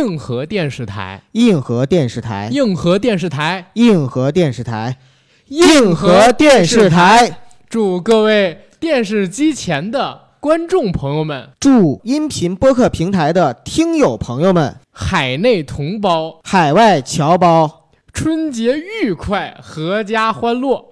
硬核电视台，硬核电视台，硬核电视台，硬核电视台，硬核电视台。祝各位电视机前的观众朋友们，祝音频播客平台的听友朋友们，海内同胞，海外侨胞，春节愉快，阖家欢乐。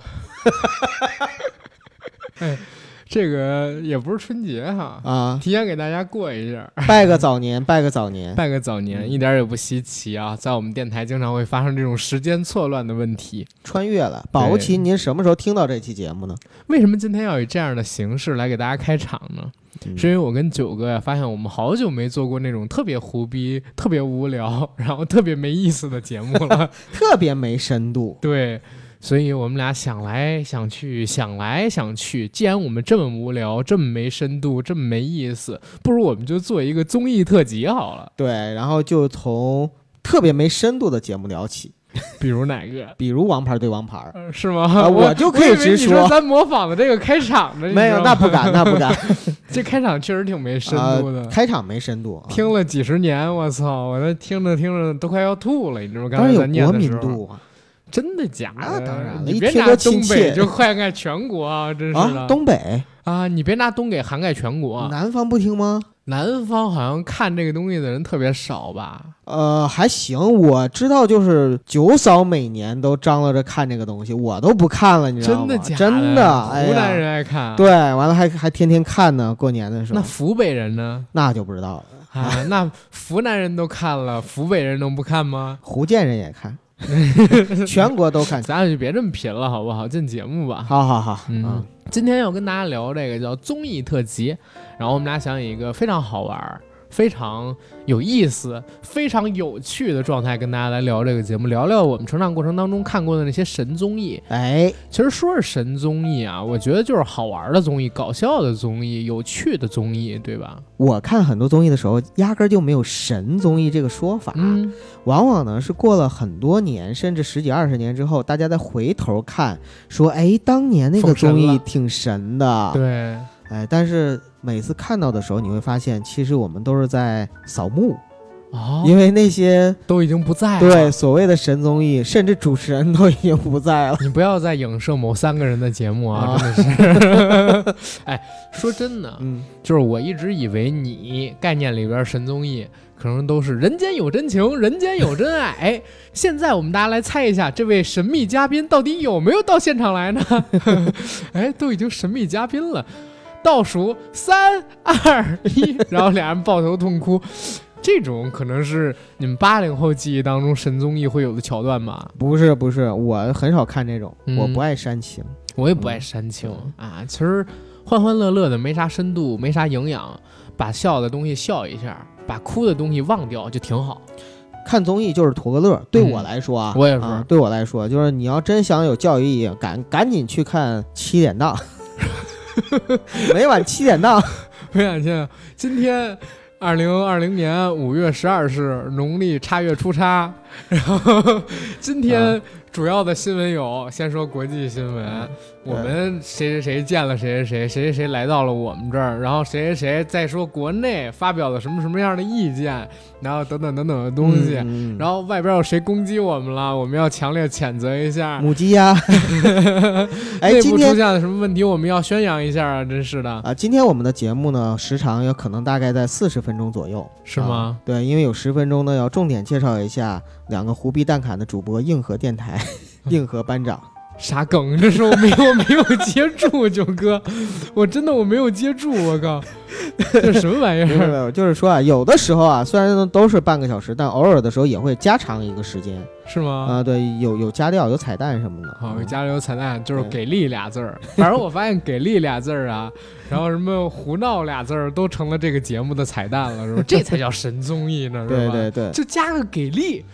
哎，这个也不是春节哈啊，提前给大家过一下，拜个早年，拜个早年，拜个早年，一点也不稀奇啊。在我们电台经常会发生这种时间错乱的问题。穿越了，保不齐您什么时候听到这期节目呢？为什么今天要以这样的形式来给大家开场呢？是因为我跟九哥呀，发现我们好久没做过那种特别胡逼、特别无聊、然后特别没意思的节目了，特别没深度。对。所以我们俩想来想去，想来想去，既然我们这么无聊，这么没深度，这么没意思，不如我们就做一个综艺特辑好了。对，然后就从特别没深度的节目聊起，比如哪个？比如《王牌对王牌》，是吗？我就可以直说，咱模仿的这个开场的，没有，那不敢，那不敢。这开场确实挺没深度的，开场没深度，听了几十年，我操，我那听着听着都快要吐了，你知道吗？刚才咱念的时候。真的假的？当然了，你别拿东北就涵盖全国啊！真是的，东北啊，你别拿东北涵盖全国。南方不听吗？南方好像看这个东西的人特别少吧？呃，还行，我知道，就是九嫂每年都张罗着看这个东西，我都不看了，你知道吗？真的假的？真的，湖南人爱看。对，完了还还天天看呢，过年的时候。那湖北人呢？那就不知道了啊。那湖南人都看了，湖北人能不看吗？福建人也看。全国都看，咱俩就别这么贫了，好不好？进节目吧。好好好，嗯，今天要跟大家聊这个叫综艺特辑，然后我们俩想以一个非常好玩。非常有意思、非常有趣的状态，跟大家来聊这个节目，聊聊我们成长过程当中看过的那些神综艺。哎，其实说是神综艺啊，我觉得就是好玩的综艺、搞笑的综艺、有趣的综艺，对吧？我看很多综艺的时候，压根就没有神综艺这个说法，往往呢是过了很多年，甚至十几二十年之后，大家再回头看，说，哎，当年那个综艺挺神的。对。哎，但是每次看到的时候，你会发现，其实我们都是在扫墓，哦，因为那些都已经不在了。对，所谓的神综艺，甚至主持人都已经不在了。你不要再影射某三个人的节目啊，真的是。哎，说真的，嗯，就是我一直以为你概念里边神综艺可能都是人间有真情，人间有真爱。哎，现在我们大家来猜一下，这位神秘嘉宾到底有没有到现场来呢？哎，都已经神秘嘉宾了。倒数三二一，然后俩人抱头痛哭，这种可能是你们八零后记忆当中神综艺会有的桥段吧？不是不是，我很少看这种，我不爱煽情，我也不爱煽情啊。其实欢欢乐乐的没啥深度，没啥营养，把笑的东西笑一下，把哭的东西忘掉就挺好。看综艺就是图个乐，对我来说啊，我也是，对我来说就是你要真想有教育意义，赶赶紧去看七点档。每晚七点档，没想见今天，二零二零年五月十二日，农历叉月初叉，然后今天。主要的新闻有，先说国际新闻，我们谁谁谁见了谁谁谁，谁谁谁来到了我们这儿，然后谁谁谁再说国内发表了什么什么样的意见，然后等等等等的东西，然后外边有谁攻击我们了，我们要强烈谴责一下。母鸡呀，内部出现了什么问题，我们要宣扬一下啊！真是的啊！今天我们的节目呢，时长有可能大概在四十分钟左右，是吗？对，因为有十分钟呢，要重点介绍一下两个胡逼蛋侃的主播硬核电台。硬核班长，啥梗？这是我没有没有接住，九哥，我真的我没有接住，我靠，这什么玩意儿？没有，就是说啊，有的时候啊，虽然都是半个小时，但偶尔的时候也会加长一个时间，是吗？啊，对，有有加料，有彩蛋什么的。好，有加料有彩蛋，就是给力俩字儿。反正我发现给力俩字儿啊，然后什么胡闹俩字儿都成了这个节目的彩蛋了，是吧？这才叫神综艺呢，是吧？对对对，就加个给力。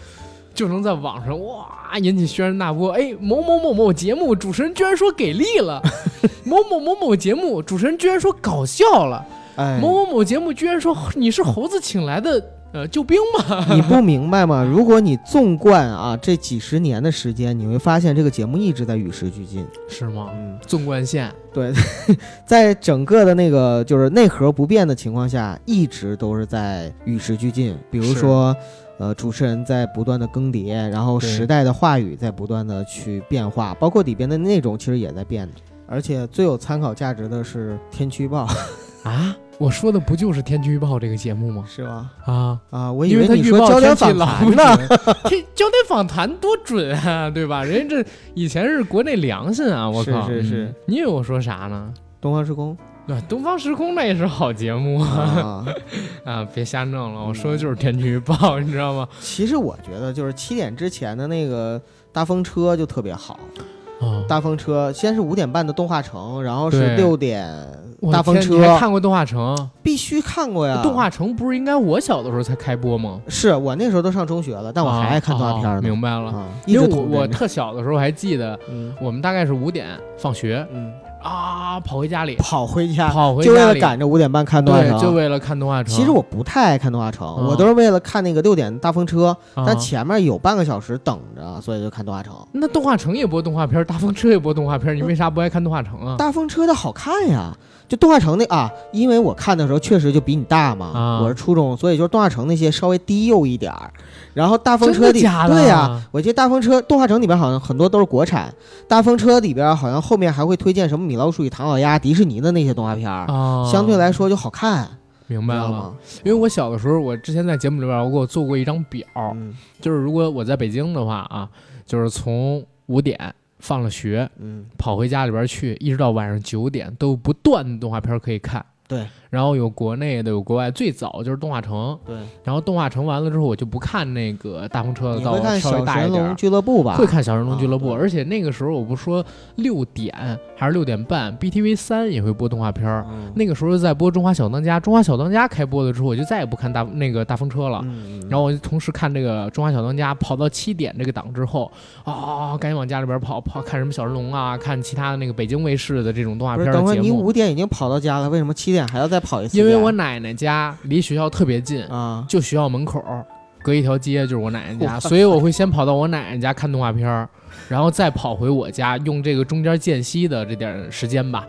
就能在网上哇引起轩然大波，哎，某某某某节目主持人居然说给力了，某某某某节目主持人居然说搞笑了，哎，某某某节目居然说你是猴子请来的呃救兵吗？你不明白吗？如果你纵观啊这几十年的时间，你会发现这个节目一直在与时俱进，是吗？嗯，纵观线，对，在整个的那个就是内核不变的情况下，一直都是在与时俱进。比如说。呃，主持人在不断的更迭，然后时代的话语在不断的去变化，包括里边的内容其实也在变。而且最有参考价值的是《天气预报》啊，我说的不就是《天气预报》这个节目吗？是吧？啊啊，我以为你说焦点访谈呢。焦点访谈多准啊，对吧？人家这以前是国内良心啊，我靠！是是是，你以为我说啥呢？东方时空。对，东方时空那也是好节目啊！啊，别瞎弄了，我说的就是天气预报，你知道吗？其实我觉得就是七点之前的那个大风车就特别好。大风车先是五点半的动画城，然后是六点大风车。还看过动画城？必须看过呀！动画城不是应该我小的时候才开播吗？是我那时候都上中学了，但我还爱看动画片呢。明白了，因为我我特小的时候还记得，我们大概是五点放学。啊！跑回家里，跑回家，跑回就为了赶着五点半看动画城，就为了看动画城。其实我不太爱看动画城，我都是为了看那个六点大风车，但前面有半个小时等着，所以就看动画城。那动画城也播动画片，大风车也播动画片，你为啥不爱看动画城啊？大风车的好看呀。就动画城那啊，因为我看的时候确实就比你大嘛，我是初中，所以就是动画城那些稍微低幼一点儿。然后大风车里，对呀，我记得大风车动画城里边好像很多都是国产。大风车里边好像后面还会推荐什么米老鼠与唐老鸭、迪士尼的那些动画片儿，相对来说就好看。明白了吗？因为我小的时候，我之前在节目里边我给我做过一张表，就是如果我在北京的话啊，就是从五点。放了学，嗯，跑回家里边去，一直到晚上九点，都不断的动画片可以看。对。然后有国内的，有国外，最早就是动画城。对。然后动画城完了之后，我就不看那个大风车了，会看小神龙俱乐部吧？会看小神龙俱乐部，而且那个时候我不说六点还是六点半，BTV 三也会播动画片儿。那个时候在播《中华小当家》，《中华小当家》开播了之后，我就再也不看大那个大风车了。然后我就同时看这个《中华小当家》，跑到七点这个档之后，啊，赶紧往家里边跑跑，看什么小神龙啊，看其他的那个北京卫视的这种动画片节目。等会你五点已经跑到家了，为什么七点还要再跑一次？因为我奶奶家离学校特别近啊，就学校门口隔一条街就是我奶奶家，所以我会先跑到我奶奶家看动画片然后再跑回我家，用这个中间间隙的这点时间吧。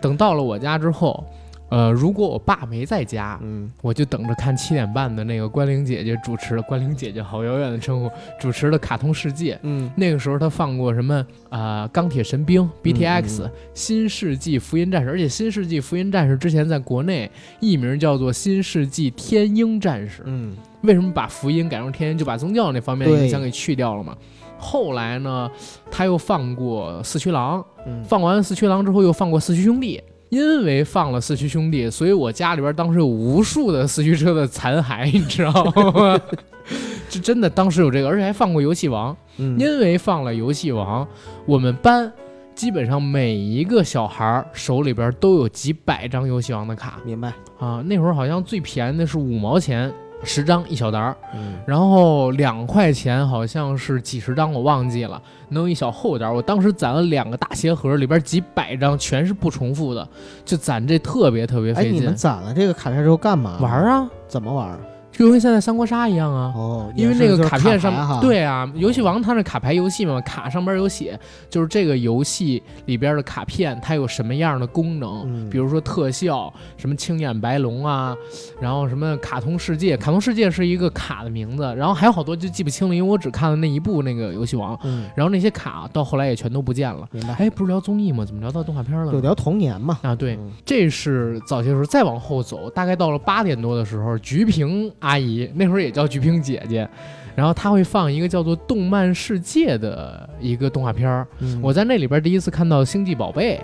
等到了我家之后。呃，如果我爸没在家，嗯，我就等着看七点半的那个关凌姐姐主持的。关凌姐姐好遥远的称呼，主持的《卡通世界》。嗯，那个时候他放过什么啊？钢铁神兵、BTX、新世纪福音战士，而且新世纪福音战士之前在国内艺名叫做新世纪天鹰战士。嗯，为什么把福音改成天鹰？就把宗教那方面影响给去掉了嘛。后来呢，他又放过四驱狼，嗯放完四驱狼之后又放过四驱兄弟。因为放了四驱兄弟，所以我家里边当时有无数的四驱车的残骸，你知道吗？这真的当时有这个，而且还放过游戏王。因为放了游戏王，我们班基本上每一个小孩手里边都有几百张游戏王的卡。明白啊？那会儿好像最便宜的是五毛钱。十张一小沓儿，然后两块钱好像是几十张，我忘记了，能有一小厚点儿。我当时攒了两个大鞋盒，里边几百张全是不重复的，就攒这特别特别费劲。哎，你们攒了这个卡片之后干嘛？玩啊？怎么玩？就跟现在三国杀一样啊，哦，因为那个卡片上，对啊，游戏王它是卡牌游戏嘛，卡上边有写，就是这个游戏里边的卡片它有什么样的功能，比如说特效，什么青眼白龙啊，然后什么卡通世界，卡通世界是一个卡的名字，然后还有好多就记不清了，因为我只看了那一部那个游戏王，然后那些卡到后来也全都不见了。明白？哎，不是聊综艺吗？怎么聊到动画片了？就聊童年嘛。啊，对，这是早些时候，再往后走，大概到了八点多的时候，菊萍阿姨那会儿也。叫菊萍姐姐，然后她会放一个叫做《动漫世界》的一个动画片儿。我在那里边第一次看到《星际宝贝》，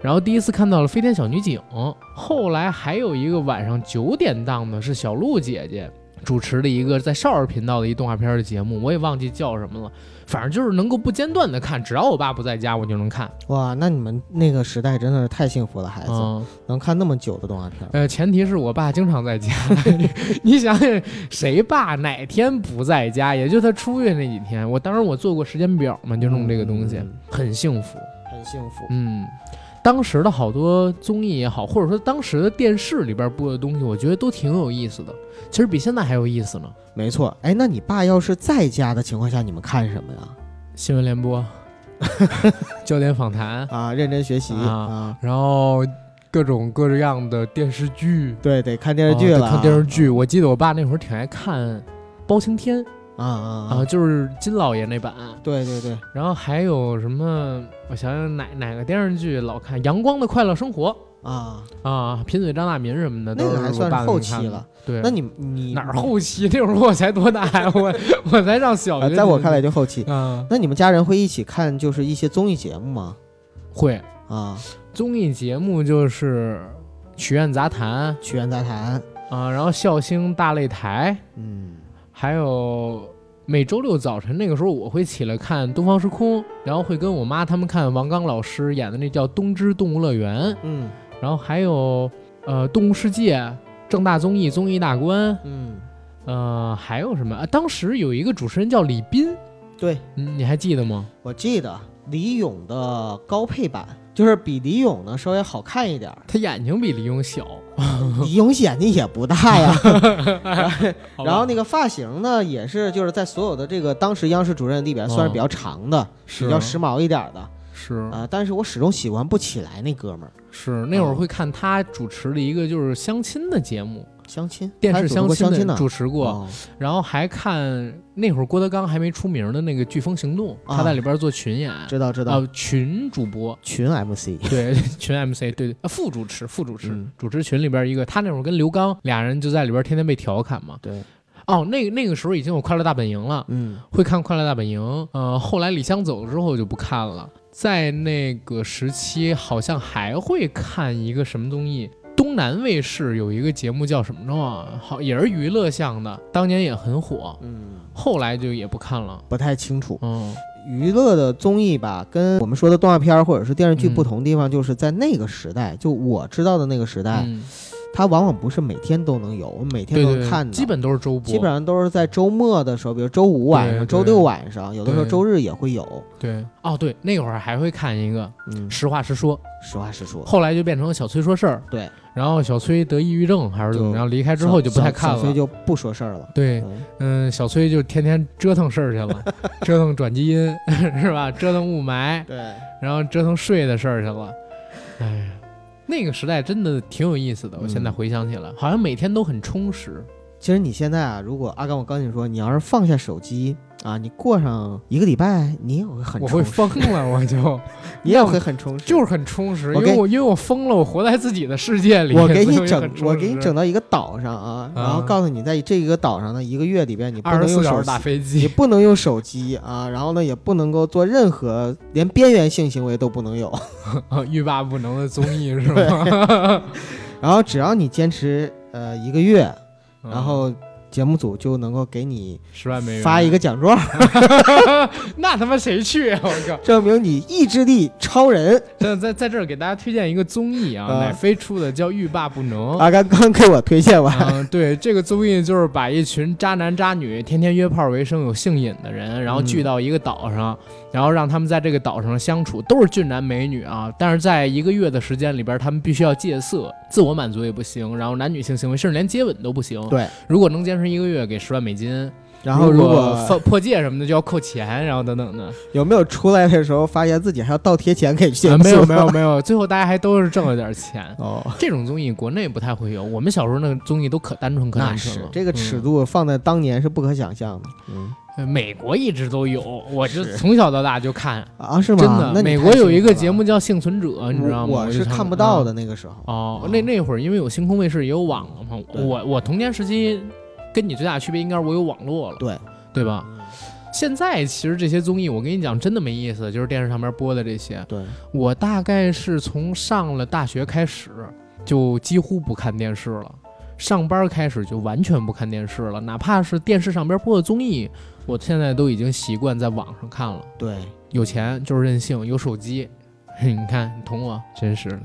然后第一次看到了《飞天小女警》，后来还有一个晚上九点档的是小鹿姐姐主持的一个在少儿频道的一动画片的节目，我也忘记叫什么了。反正就是能够不间断的看，只要我爸不在家，我就能看。哇，那你们那个时代真的是太幸福了，孩子能看那么久的动画片。呃，前提是我爸经常在家。你想想，谁爸哪天不在家？也就他出去那几天。我当时我做过时间表嘛，就弄这个东西，很幸福，很幸福。嗯。当时的好多综艺也好，或者说当时的电视里边播的东西，我觉得都挺有意思的。其实比现在还有意思呢。没错，哎，那你爸要是在家的情况下，你们看什么呀？新闻联播，焦点访谈啊，认真学习啊，然后各种各样的电视剧，对，得看电视剧了，看电视剧。我记得我爸那会儿挺爱看。包青天啊啊啊，就是金老爷那版。对对对。然后还有什么？我想想哪哪个电视剧老看《阳光的快乐生活》啊啊，贫嘴张大民什么的，那个还算是后期了。对，那你你哪儿后期？那会儿我才多大呀？我 我才上小学。在我看来就后期啊。那你们家人会一起看就是一些综艺节目吗？会啊，综艺节目就是《曲苑杂谈》，《曲苑杂谈》啊，然后《笑星大擂台》，嗯，还有每周六早晨那个时候我会起来看《东方时空》，然后会跟我妈他们看王刚老师演的那叫《东芝动物乐园》，嗯，然后还有呃《动物世界》。正大综艺综艺大观，嗯，呃，还有什么啊？当时有一个主持人叫李斌，对，你还记得吗？我记得李咏的高配版，就是比李勇呢稍微好看一点，他眼睛比李勇小，李勇眼睛也不大呀。然后那个发型呢，也是就是在所有的这个当时央视主任里边算是比较长的，比较时髦一点的。是啊，但是我始终喜欢不起来那哥们儿。是那会儿会看他主持的一个就是相亲的节目，相亲电视相亲的主持过，然后还看那会儿郭德纲还没出名的那个《飓风行动》，他在里边做群演，知道知道。啊，群主播，群 MC，对，群 MC，对，副主持，副主持，主持群里边一个，他那会儿跟刘刚俩人就在里边天天被调侃嘛，对。哦，那个那个时候已经有《快乐大本营》了，嗯，会看《快乐大本营》。呃，后来李湘走了之后就不看了。在那个时期，好像还会看一个什么综艺，东南卫视有一个节目叫什么着？好，也是娱乐向的，当年也很火。嗯，后来就也不看了，不太清楚。嗯，娱乐的综艺吧，跟我们说的动画片或者是电视剧不同的地方，就是在那个时代，就我知道的那个时代。它往往不是每天都能有，我每天都能看的，基本都是周播，基本上都是在周末的时候，比如周五晚上、周六晚上，有的时候周日也会有。对，哦，对，那会儿还会看一个，嗯，实话实说，实话实说。后来就变成了小崔说事儿，对，然后小崔得抑郁症还是怎么着，离开之后就不太看了，小崔就不说事儿了。对，嗯，小崔就天天折腾事儿去了，折腾转基因 是吧？折腾雾霾，对，然后折腾税的事儿去了，哎。那个时代真的挺有意思的，我现在回想起来，好像每天都很充实。其实你现在啊，如果阿刚，我刚跟你说，你要是放下手机。啊，你过上一个礼拜，你也会很，我会疯了，我就，你也会很充实，就是很充实，因为我因为我疯了，我活在自己的世界里。我给你整，我给你整到一个岛上啊，然后告诉你，在这个岛上呢一个月里边，你不能用手打飞机，你不能用手机啊，然后呢，也不能够做任何连边缘性行为都不能有，欲罢不能的综艺是吗？然后只要你坚持呃一个月，然后。节目组就能够给你十万美元发一个奖状，那他妈谁去啊？我靠！证明你意志力超人。在在在这儿给大家推荐一个综艺啊，奶飞出的叫《欲罢不能》。啊，刚刚给我推荐完。嗯，对，这个综艺就是把一群渣男渣女、天天约炮为生、有性瘾的人，然后聚到一个岛上。然后让他们在这个岛上相处，都是俊男美女啊！但是在一个月的时间里边，他们必须要戒色，自我满足也不行，然后男女性行为甚至连接吻都不行。对，如果能坚持一个月，给十万美金；然后如果破戒什么的，就要扣钱，然后等等的。有没有出来的时候发现自己还要倒贴钱给节目？没有，没有，没有。最后大家还都是挣了点钱。哦，这种综艺国内不太会有，我们小时候那个综艺都可单纯可单纯了。这个尺度放在当年是不可想象的。嗯。美国一直都有，我就从小到大就看啊，是吗？真的，美国有一个节目叫《幸存者》，你知道吗？我是看不到的那个时候。哦，那那会儿因为有星空卫视也有网了嘛。我我童年时期跟你最大的区别应该是我有网络了，对对吧？现在其实这些综艺我跟你讲真的没意思，就是电视上面播的这些。对，我大概是从上了大学开始就几乎不看电视了。上班开始就完全不看电视了，哪怕是电视上边播的综艺，我现在都已经习惯在网上看了。对，有钱就是任性，有手机，你看，你捅我，真是的。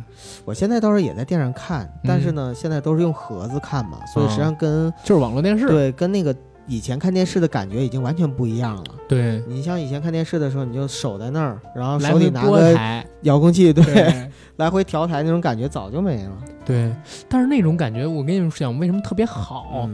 我现在倒是也在电视上看，但是呢，现在都是用盒子看嘛，所以实际上跟就是网络电视，对，跟那个以前看电视的感觉已经完全不一样了。对你像以前看电视的时候，你就守在那儿，然后手里拿个遥控器，对，来回调台那种感觉早就没了。对，但是那种感觉，我跟你们讲，为什么特别好？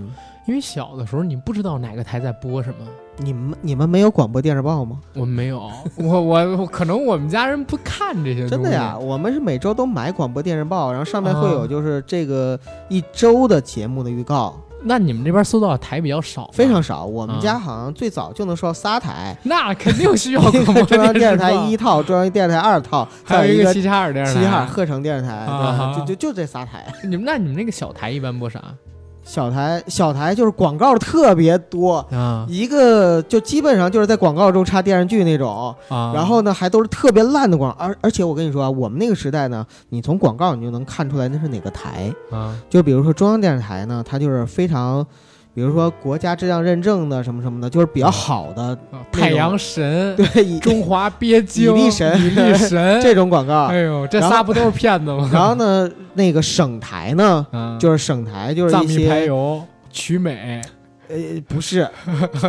因为小的时候你不知道哪个台在播什么。你们你们没有广播电视报吗？我们没有，我我可能我们家人不看这些。真的呀，我们是每周都买广播电视报，然后上面会有就是这个一周的节目的预告。那你们这边搜到的台比较少，非常少。我们家好像最早就能收到仨台，那肯定需要中央电视台一套，中央电视台二套，还有一个齐齐哈尔电视台，齐齐哈尔鹤城电视台，就就就这仨台。你们那你们那个小台一般播啥？小台小台就是广告特别多啊，一个就基本上就是在广告中插电视剧那种啊，然后呢还都是特别烂的广，而而且我跟你说啊，我们那个时代呢，你从广告你就能看出来那是哪个台。啊，就比如说中央电视台呢，它就是非常。比如说国家质量认证的什么什么的，就是比较好的太阳神，对，中华鳖精，比利神，比利神 这种广告。哎呦，这仨不都是骗子吗？然后呢，那个省台呢，就是省台就是一些曲美。呃，不是，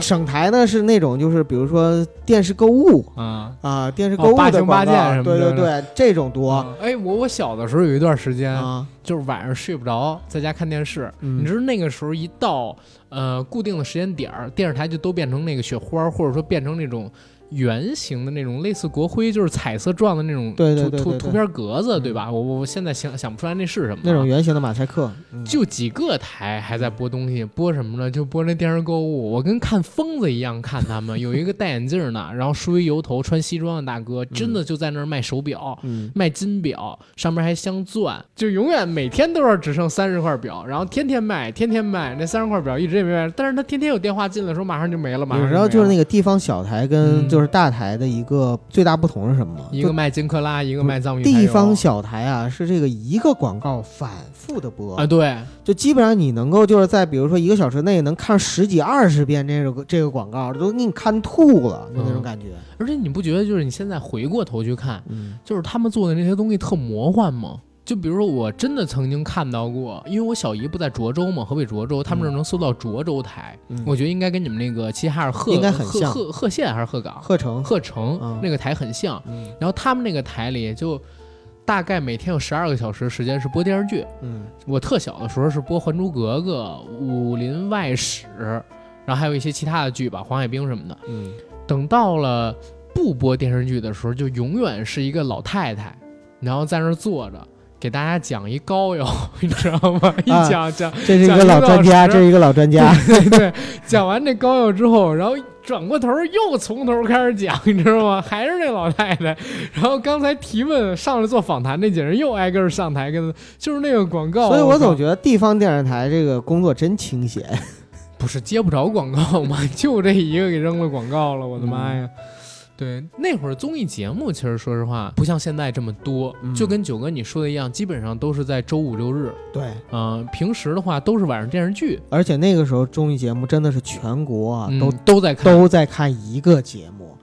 省台呢是那种，就是比如说电视购物啊啊，电视购物的广告，对对对，这种多。哎，我我小的时候有一段时间，就是晚上睡不着，在家看电视。你知道那个时候一到呃固定的时间点儿，电视台就都变成那个雪花，或者说变成那种。圆形的那种类似国徽，就是彩色状的那种图图图片格子，对吧？我我我现在想想不出来那是什么。那种圆形的马赛克，就几个台还在播东西，播什么呢？就播那电视购物。我跟看疯子一样看他们。有一个戴眼镜的，然后梳一油头、穿西装的大哥，真的就在那儿卖手表，卖金表，上面还镶钻，就永远每天都是只剩三十块表，然后天天卖，天天卖。那三十块表一直也没卖，但是他天天有电话进来，说马上就没了，马上。然后就是那个地方小台跟就是。大台的一个最大不同是什么吗？一个卖金克拉，一个卖藏米。地方小台啊，是这个一个广告反复的播啊，对，就基本上你能够就是在比如说一个小时内能看十几二十遍这个这个广告，都给你看吐了，就那种感觉。而且你不觉得就是你现在回过头去看，就是他们做的那些东西特魔幻吗？就比如说，我真的曾经看到过，因为我小姨不在涿州嘛，河北涿州，他们这能搜到涿州台，我觉得应该跟你们那个齐齐哈尔鹤应该很像，鹤鹤县还是鹤岗？鹤城，鹤城那个台很像。然后他们那个台里就大概每天有十二个小时时间是播电视剧。嗯，我特小的时候是播《还珠格格》《武林外史》，然后还有一些其他的剧吧，《黄海冰》什么的。嗯，等到了不播电视剧的时候，就永远是一个老太太，然后在那儿坐着。给大家讲一高邮，你知道吗？一讲讲，这是一个老专家，这是一个老专家。对对，讲完这高邮之后，然后转过头又从头开始讲，你知道吗？还是那老太太。然后刚才提问上来做访谈那几人又挨个上台，跟就是那个广告。所以我总觉得地方电视台这个工作真清闲，不是接不着广告吗？就这一个给扔了广告了，我的妈呀！对，那会儿综艺节目其实说实话不像现在这么多，就跟九哥你说的一样，基本上都是在周五六日。对，嗯，平时的话都是晚上电视剧，而且那个时候综艺节目真的是全国啊都都在看都在看一个节目。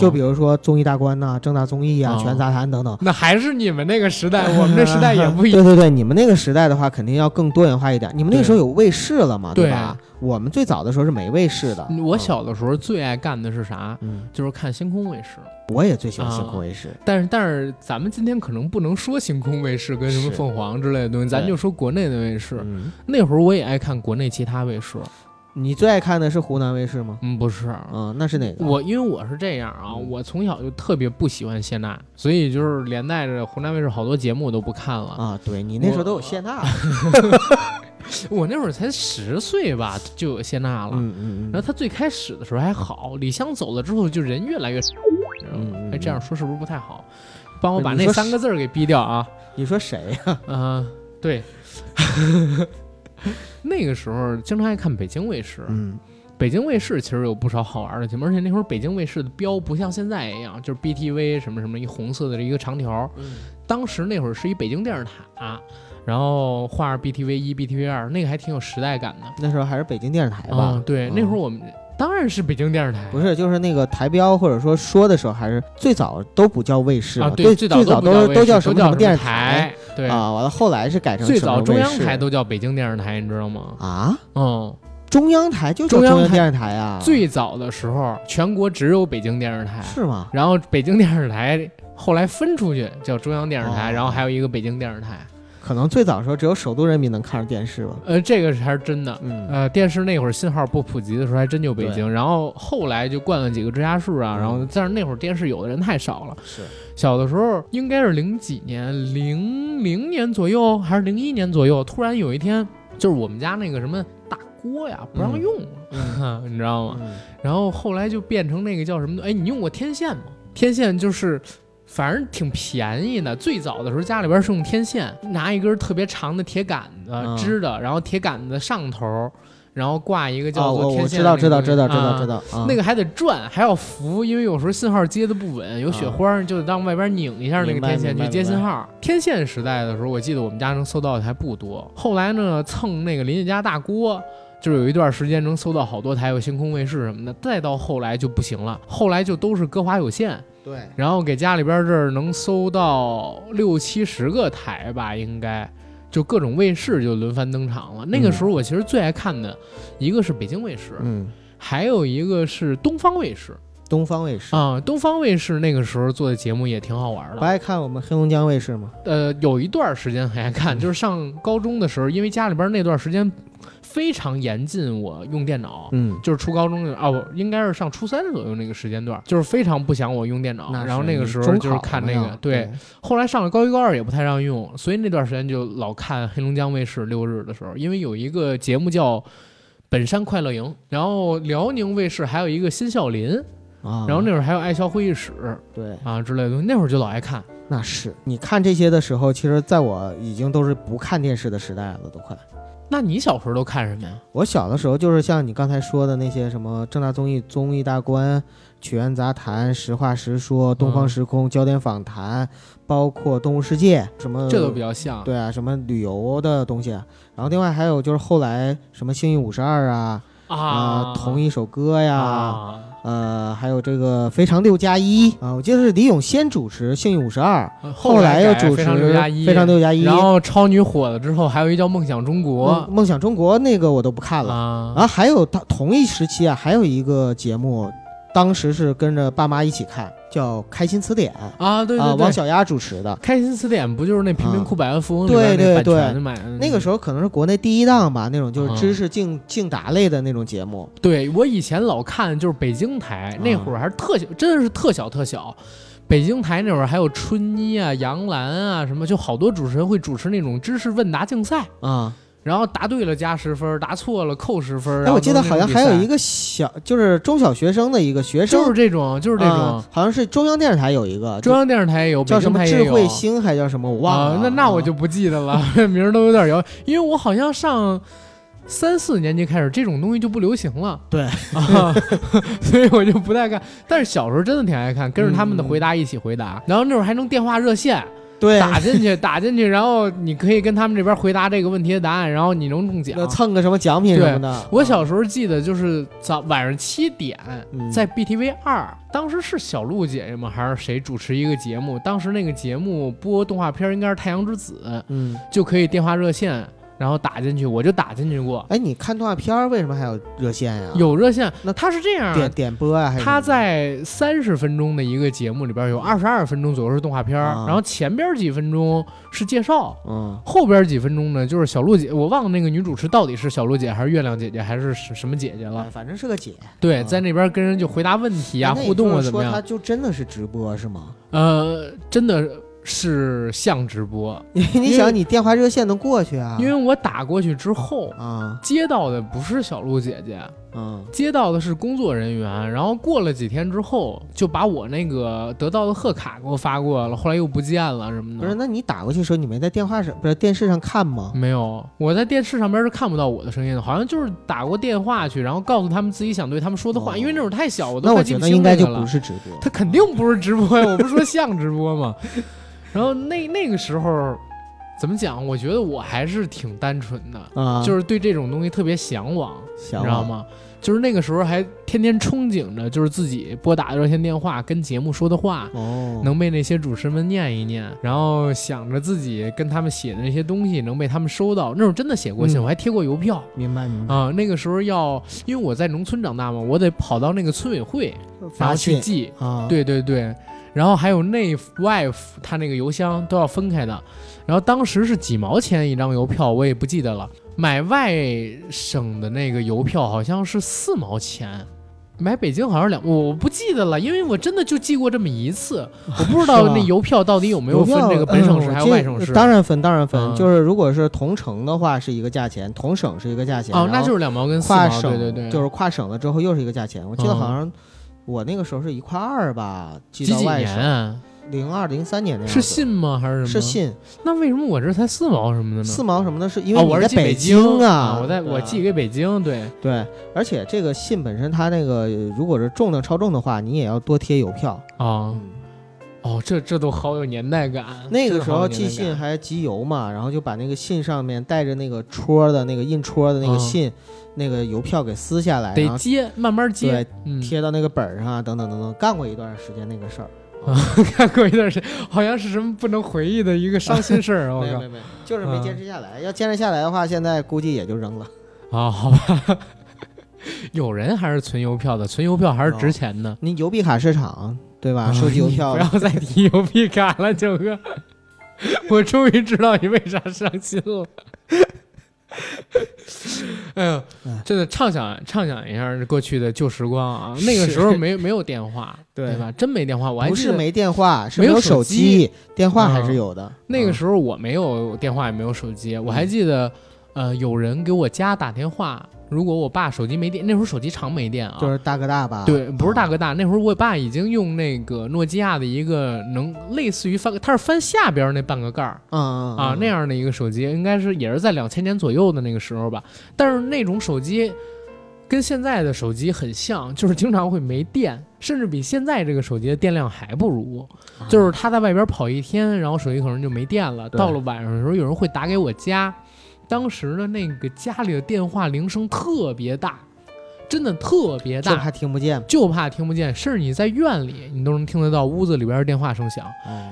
就比如说综艺大观呐、正大综艺啊、全杂谈等等，那还是你们那个时代，我们这时代也不一样。对对对，你们那个时代的话，肯定要更多元化一点。你们那个时候有卫视了嘛？对吧？我们最早的时候是没卫视的。我小的时候最爱干的是啥？嗯，就是看星空卫视。我也最喜欢星空卫视。但是但是，咱们今天可能不能说星空卫视跟什么凤凰之类的东西，咱就说国内的卫视。那会儿我也爱看国内其他卫视。你最爱看的是湖南卫视吗？嗯，不是，嗯，那是哪个？我因为我是这样啊，我从小就特别不喜欢谢娜，所以就是连带着湖南卫视好多节目我都不看了啊。对你那时候都有谢娜，我那会儿才十岁吧，就有谢娜了。嗯嗯然后他最开始的时候还好，李湘走了之后就人越来越少。嗯哎，这样说是不是不太好？帮我把那三个字儿给逼掉啊！你说谁呀？啊，对。那个时候经常爱看北京卫视，嗯，北京卫视其实有不少好玩的节目，而且那会儿北京卫视的标不像现在一样，就是 BTV 什么什么一红色的一个长条，嗯，当时那会儿是一北京电视塔，然后画着 BTV 一、BTV 二，那个还挺有时代感的。那时候还是北京电视台吧？对，那会儿我们当然是北京电视台，不是，就是那个台标或者说说的时候，还是最早都不叫卫视啊，对，最早都都叫什么什么电视台。对啊，完了后来是改成最早中央台都叫北京电视台，你知道吗？啊，嗯，中央台就中央电视台啊。最早的时候，全国只有北京电视台，是吗？然后北京电视台后来分出去叫中央电视台，然后还有一个北京电视台。可能最早的时候只有首都人民能看着电视吧？呃，这个还是真的。嗯，呃，电视那会儿信号不普及的时候，还真就北京。然后后来就灌了几个直辖市啊，然后但是那会儿电视有的人太少了。是，小的时候应该是零几年，零零年左右还是零一年左右，突然有一天，就是我们家那个什么大锅呀，不让用了，你知道吗？然后后来就变成那个叫什么？哎，你用过天线吗？天线就是。反正挺便宜的。最早的时候，家里边是用天线，拿一根特别长的铁杆子支的，然后铁杆子上头，然后挂一个叫做天线。知道知道知道知道知道。那个还得转，还要扶，因为有时候信号接的不稳，有雪花，就得当外边拧一下那个天线去接信号。天线时代的时候，我记得我们家能搜到的还不多。后来呢，蹭那个邻居家大锅，就是有一段时间能搜到好多台，有星空卫视什么的。再到后来就不行了，后来就都是歌华有线。对，然后给家里边这儿能搜到六七十个台吧，应该就各种卫视就轮番登场了。那个时候我其实最爱看的一个是北京卫视，嗯，还有一个是东方卫视。东方卫视啊，东方卫视那个时候做的节目也挺好玩的。不爱看我们黑龙江卫视吗？呃，有一段时间很爱看，就是上高中的时候，因为家里边那段时间。非常严禁我用电脑，嗯，就是初高中的哦，应该是上初三左右那个时间段，就是非常不想我用电脑。然后那个时候就是看那个，对。后来上了高一高二也不太让用，所以那段时间就老看黑龙江卫视六日的时候，因为有一个节目叫《本山快乐营》，然后辽宁卫视还有一个《新笑林》，啊，然后那会儿还有《爱笑会议室》，对啊之类的东西，那会儿就老爱看。那是你看这些的时候，其实在我已经都是不看电视的时代了，都快。那你小时候都看什么呀？我小的时候就是像你刚才说的那些什么正大综艺、综艺大观、曲苑杂谈、实话实说、东方时空、焦点访谈，包括动物世界什么，这都比较像。对啊，什么旅游的东西，然后另外还有就是后来什么幸运五十二啊啊，同一首歌呀。呃，还有这个《非常六加一》啊，我记得是李咏先主持《幸运五十二》，后来又主持《非常六加一》。非常六加一。然后超女火了之后，还有一叫《梦想中国》。梦想中国那个我都不看了啊。然后还有他同一时期啊，还有一个节目，当时是跟着爸妈一起看。叫《开心词典》啊，对对，王小丫主持的《开心词典》不就是那贫民窟百万富翁里边那版权的买的？那个时候可能是国内第一档吧，那种就是知识竞竞答类的那种节目。对我以前老看就是北京台那会儿还是特小，真的是特小特小。北京台那会儿还有春妮啊、杨澜啊什么，就好多主持人会主持那种知识问答竞赛啊。然后答对了加十分，答错了扣十分。哎，我记得好像还有一个小，就是中小学生的一个学生，就是这种，就是这种，好像是中央电视台有一个，中央电视台也有，叫什么智慧星还叫什么，我忘了。那那我就不记得了，名儿都有点遥，因为我好像上三四年级开始，这种东西就不流行了。对，啊，所以我就不太看。但是小时候真的挺爱看，跟着他们的回答一起回答，然后那会儿还能电话热线。对，打进去，打进去，然后你可以跟他们这边回答这个问题的答案，然后你能中奖，蹭个什么奖品什么的。我小时候记得就是早晚上七点，在 BTV 二，当时是小鹿姐姐吗？还是谁主持一个节目？当时那个节目播动画片应该是《太阳之子》，嗯，就可以电话热线。然后打进去，我就打进去过。哎，你看动画片为什么还有热线呀？有热线，那它是这样点点播啊？它在三十分钟的一个节目里边，有二十二分钟左右是动画片，然后前边几分钟是介绍，嗯，后边几分钟呢就是小鹿姐，我忘了那个女主持到底是小鹿姐还是月亮姐姐还是什么姐姐了，反正是个姐。对，在那边跟人就回答问题啊，互动啊，怎么样？说她就真的是直播是吗？呃，真的。是像直播，你想你电话热线能过去啊？因为我打过去之后啊，接到的不是小鹿姐姐，嗯，接到的是工作人员。然后过了几天之后，就把我那个得到的贺卡给我发过来了，后来又不见了什么的。不是，那你打过去的时候，你没在电话上不是电视上看吗？没有，我在电视上边是看不到我的声音的，好像就是打过电话去，然后告诉他们自己想对他们说的话。因为那会儿太小，我都快记不清了。那我觉得应该就不是直播，他肯定不是直播呀！我不是说像直播吗？然后那那个时候，怎么讲？我觉得我还是挺单纯的啊，就是对这种东西特别向往，你知道吗？就是那个时候还天天憧憬着，就是自己拨打热线电话跟节目说的话，哦，能被那些主持人念一念，然后想着自己跟他们写的那些东西能被他们收到。那时候真的写过信，我还贴过邮票。明白明白啊，那个时候要，因为我在农村长大嘛，我得跑到那个村委会，然后去寄啊，对对对。然后还有内外他那个邮箱都要分开的，然后当时是几毛钱一张邮票，我也不记得了。买外省的那个邮票好像是四毛钱，买北京好像两，我不记得了，因为我真的就寄过这么一次，我不知道那邮票到底有没有 分这个本省市还有外省市。当然分，当然分，就是如果是同城的话是一个价钱，同省是一个价钱。哦，那就是两毛跟四毛，对对对，就是跨省了之后又是一个价钱。我记得好像我那个时候是一块二吧，寄到外省。零二零三年那样是信吗？还是什么？是信。那为什么我这才四毛什么的呢？四毛什么的，是因为我在北京啊，我在我寄给北京，对对。而且这个信本身它那个如果是重量超重的话，你也要多贴邮票啊。哦，这这都好有年代感。那个时候寄信还集邮嘛，然后就把那个信上面带着那个戳的那个印戳的那个信，那个邮票给撕下来，得接，慢慢接，对贴到那个本上啊，等等等等，干过一段时间那个事儿。啊，看过一段时间，好像是什么不能回忆的一个伤心事儿。没没没，就是没坚持下来。要坚持下来的话，现在估计也就扔了。啊，好吧。有人还是存邮票的，存邮票还是值钱的。你邮币卡市场对吧？收集邮票。不要再提邮币卡了，九哥。我终于知道你为啥伤心了。哎呦，真的畅想畅想一下过去的旧时光啊！那个时候没没有电话，对吧？真没电话，我还不是没电话，是没有手机，电话还是有的。那个时候我没有电话，也没有手机，我还记得，呃，有人给我家打电话。如果我爸手机没电，那时候手机常没电啊，就是大哥大吧？对，不是大哥大，那会儿我爸已经用那个诺基亚的一个能类似于翻，它是翻下边那半个盖儿，嗯啊那样的一个手机，应该是也是在两千年左右的那个时候吧。但是那种手机跟现在的手机很像，就是经常会没电，甚至比现在这个手机的电量还不如。就是他在外边跑一天，然后手机可能就没电了。到了晚上的时候，有人会打给我家。当时的那个家里的电话铃声特别大，真的特别大，就怕听不见，就怕听不见。甚至你在院里，你都能听得到屋子里边的电话声响。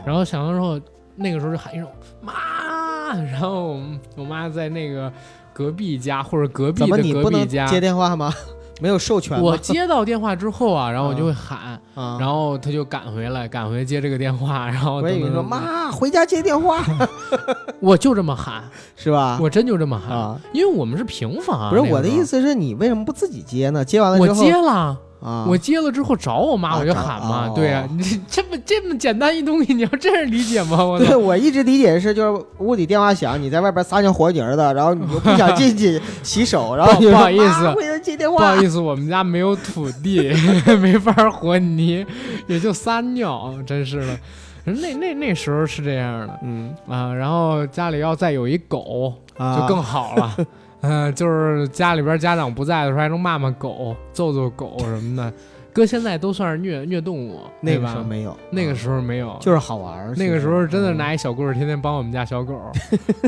然后响的时候，那个时候就喊一声“妈”，然后我妈在那个隔壁家或者隔壁的隔壁家接电话吗？没有授权。我接到电话之后啊，然后我就会喊，然后他就赶回来，赶回接这个电话，然后我跟你说妈回家接电话，我就这么喊，是吧？我真就这么喊，因为我们是平房。不是我的意思是你为什么不自己接呢？接完了之后我接了。啊！我接了之后找我妈，我就喊嘛。对呀，你这么这么简单一东西，你要这样理解吗？我对我一直理解是，就是屋里电话响，你在外边撒尿火泥的，然后你又不想进去洗手，然后不好意思，接电话。不好意思，我们家没有土地，没法和泥，也就撒尿，真是的。那那那时候是这样的，嗯啊，然后家里要再有一狗，就更好了。嗯，就是家里边家长不在的时候，还能骂骂狗、揍揍狗什么的。搁现在都算是虐虐动物，那个时候没有，那个时候没有，就是好玩。那个时候真的拿一小棍儿，天天帮我们家小狗，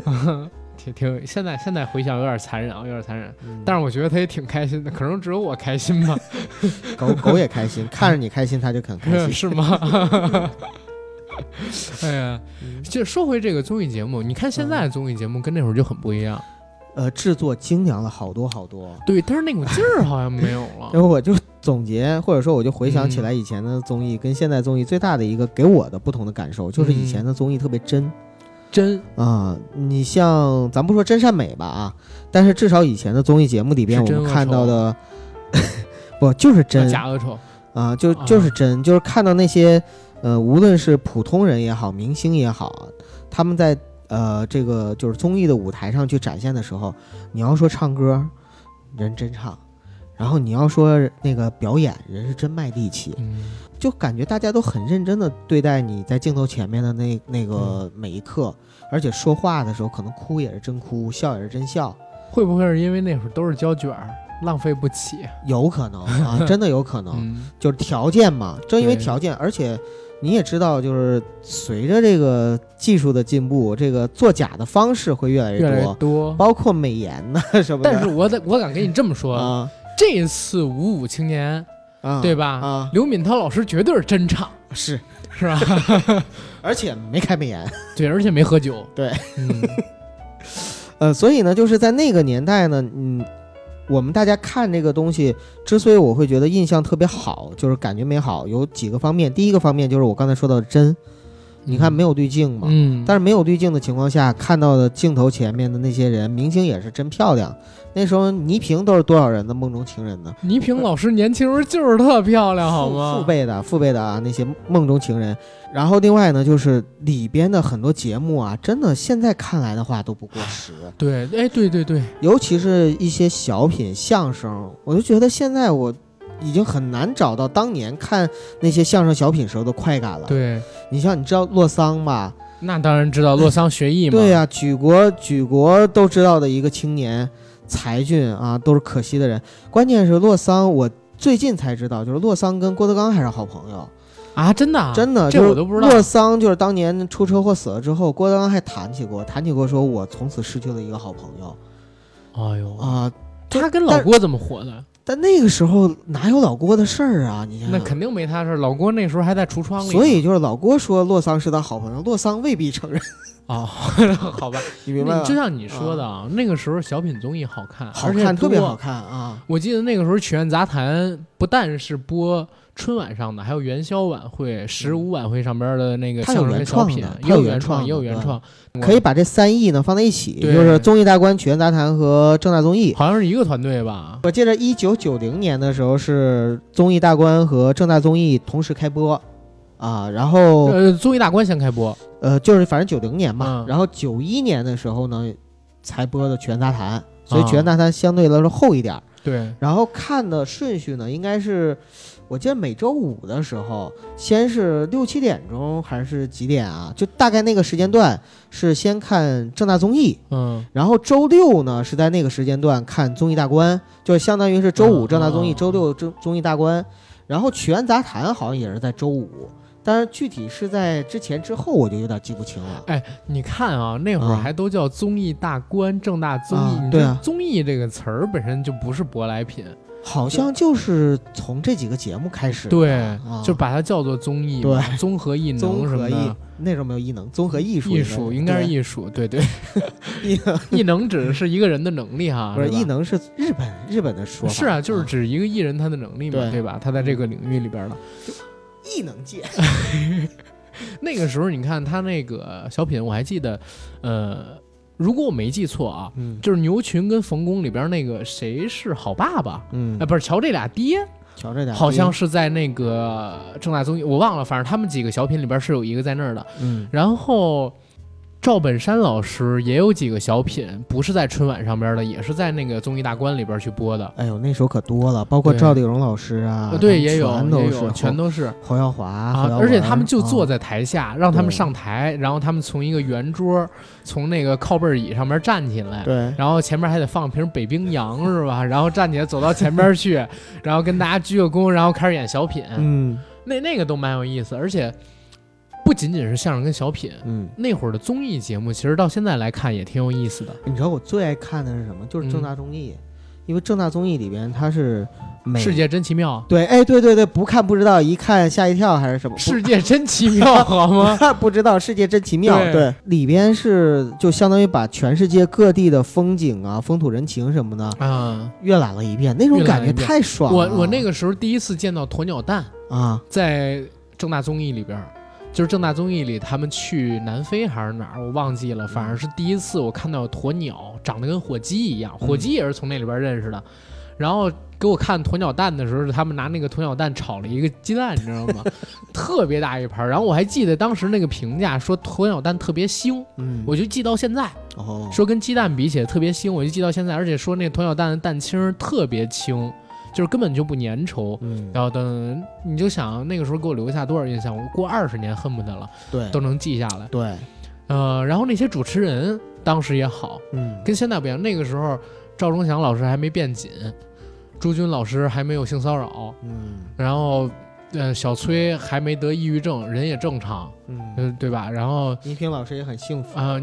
挺挺。现在现在回想有点残忍啊，有点残忍。但是我觉得他也挺开心的，可能只有我开心吧。狗狗也开心，看着你开心，它就很开心，是吗？哎呀，就说回这个综艺节目，你看现在的综艺节目跟那会儿就很不一样。呃，制作精良了好多好多，对，但是那股劲儿好像没有了。然后我就总结，或者说我就回想起来以前的综艺跟现在综艺最大的一个给我的不同的感受，就是以前的综艺特别真，真啊。你像咱不说真善美吧啊，但是至少以前的综艺节目里边我们看到的，不就是真假恶丑啊？就就是真，就是看到那些呃，无论是普通人也好，明星也好，他们在。呃，这个就是综艺的舞台上去展现的时候，你要说唱歌，人真唱；然后你要说那个表演，人是真卖力气。嗯，就感觉大家都很认真的对待你在镜头前面的那那个每一刻，而且说话的时候可能哭也是真哭，笑也是真笑。会不会是因为那会儿都是胶卷儿，浪费不起？有可能啊，真的有可能，就是条件嘛，正因为条件，而且。你也知道，就是随着这个技术的进步，这个作假的方式会越来越多，多包括美颜呢 什么的。但是我得我敢跟你这么说啊，这次五五青年，对吧？啊，刘敏涛老师绝对是真唱，是是吧？而且没开美颜，对，而且没喝酒，对，呃，所以呢，就是在那个年代呢，嗯。我们大家看这个东西，之所以我会觉得印象特别好，就是感觉美好，有几个方面。第一个方面就是我刚才说到的真，你看没有滤镜嘛，嗯，但是没有滤镜的情况下，看到的镜头前面的那些人，明星也是真漂亮。那时候倪萍都是多少人的梦中情人呢？倪萍老师年轻时候就是特漂亮，好吗？父辈的父辈的啊，那些梦中情人。然后另外呢，就是里边的很多节目啊，真的现在看来的话都不过时。对，哎，对对对，尤其是一些小品、相声，我就觉得现在我已经很难找到当年看那些相声、小品时候的快感了。对，你像你知道洛桑吧？那当然知道，洛桑学艺嘛。对呀，举国举国都知道的一个青年。才俊啊，都是可惜的人。关键是洛桑，我最近才知道，就是洛桑跟郭德纲还是好朋友啊！真的，真的，这我都不知道。洛桑就是当年出车祸死了之后，郭德纲还谈起过，谈起过，说我从此失去了一个好朋友。哎呦啊，他跟老郭怎么活的？但那个时候哪有老郭的事儿啊？你那肯定没他事儿。老郭那时候还在橱窗里。所以就是老郭说洛桑是他好朋友，洛桑未必承认。哦，好吧，你明白就像你说的啊，那个时候小品综艺好看，好看，特别好看啊！我记得那个时候曲苑杂谈不但是播春晚上的，还有元宵晚会、十五晚会上边的那个相声小品，也有原创，也有原创。可以把这三艺呢放在一起，就是综艺大观、曲苑杂谈和正大综艺，好像是一个团队吧？我记得一九九零年的时候是综艺大观和正大综艺同时开播。啊，然后呃，综艺大观先开播，呃，就是反正九零年嘛，然后九一年的时候呢，才播的《全杂谈》，所以《全杂谈》相对来说厚一点。对，然后看的顺序呢，应该是，我记得每周五的时候，先是六七点钟还是几点啊？就大概那个时间段是先看正大综艺，嗯，然后周六呢是在那个时间段看综艺大观，就相当于是周五正大综艺，周六综综艺大观，然后《曲苑杂谈》好像也是在周五。但是具体是在之前之后，我就有点记不清了。哎，你看啊，那会儿还都叫综艺大观、正大综艺。对啊，综艺这个词儿本身就不是舶来品，好像就是从这几个节目开始。对，就把它叫做综艺。对，综合艺能综合艺那时候没有艺能，综合艺术。艺术应该是艺术，对对。艺 艺能指的是一个人的能力哈，不是艺能是日本日本的说法。是啊，就是指一个艺人他的能力嘛，对吧？他在这个领域里边的。异能界，那个时候你看他那个小品，我还记得，呃，如果我没记错啊，就是牛群跟冯巩里边那个谁是好爸爸，嗯，哎，不是乔这俩爹，瞧这俩好像是在那个正大综艺，我忘了，反正他们几个小品里边是有一个在那儿的，嗯，然后。赵本山老师也有几个小品，不是在春晚上边的，也是在那个综艺大观里边去播的。哎呦，那时候可多了，包括赵丽蓉老师啊，对，也有，全都是，全都是。侯耀华啊，而且他们就坐在台下，让他们上台，然后他们从一个圆桌，从那个靠背椅上面站起来，对，然后前面还得放瓶北冰洋，是吧？然后站起来走到前边去，然后跟大家鞠个躬，然后开始演小品。嗯，那那个都蛮有意思，而且。不仅仅是相声跟小品，嗯，那会儿的综艺节目，其实到现在来看也挺有意思的。你知道我最爱看的是什么？就是正大综艺，因为正大综艺里边它是世界真奇妙。对，哎，对对对，不看不知道，一看吓一跳，还是什么？世界真奇妙，好吗？不知道世界真奇妙，对，里边是就相当于把全世界各地的风景啊、风土人情什么的啊阅览了一遍，那种感觉太爽了。我我那个时候第一次见到鸵鸟蛋啊，在正大综艺里边。就是正大综艺里，他们去南非还是哪儿，我忘记了。反正是第一次我看到鸵鸟长得跟火鸡一样，火鸡也是从那里边认识的。然后给我看鸵鸟蛋的时候，是他们拿那个鸵鸟蛋炒了一个鸡蛋，你知道吗？特别大一盘。然后我还记得当时那个评价说鸵鸟蛋特别腥，嗯我就记到现在。哦，说跟鸡蛋比起来特别腥，我就记到现在。而且说那鸵鸟蛋的蛋清特别轻。就是根本就不粘稠，嗯，然后等你就想那个时候给我留下多少印象，我过二十年恨不得了，对，都能记下来，对，呃，然后那些主持人当时也好，嗯，跟现在不一样，那个时候赵忠祥老师还没变紧，朱军老师还没有性骚扰，嗯，然后呃小崔还没得抑郁症，人也正常，嗯，对吧？然后倪萍老师也很幸福。啊，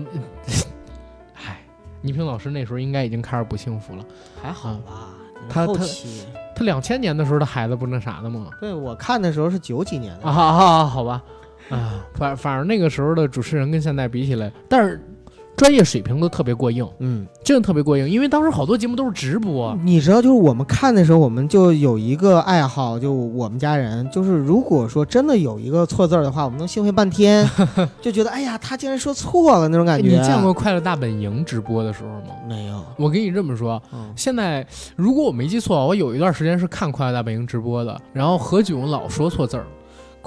嗨，倪萍老师那时候应该已经开始不幸福了，还好吧。他他他两千年的时候的孩子不那啥的吗？对我看的时候是九几年的。啊，好好吧，啊，反反正那个时候的主持人跟现在比起来，但是专业水平都特别过硬，嗯，真的特别过硬。因为当时好多节目都是直播，你知道，就是我们看的时候，我们就有一个爱好，就我们家人，就是如果说真的有一个错字的话，我们能兴奋半天，就觉得哎呀，他竟然说错了那种感觉。你见过《快乐大本营》直播的时候吗？没有。我跟你这么说，现在如果我没记错，我有一段时间是看《快乐大本营》直播的，然后何炅老说错字儿。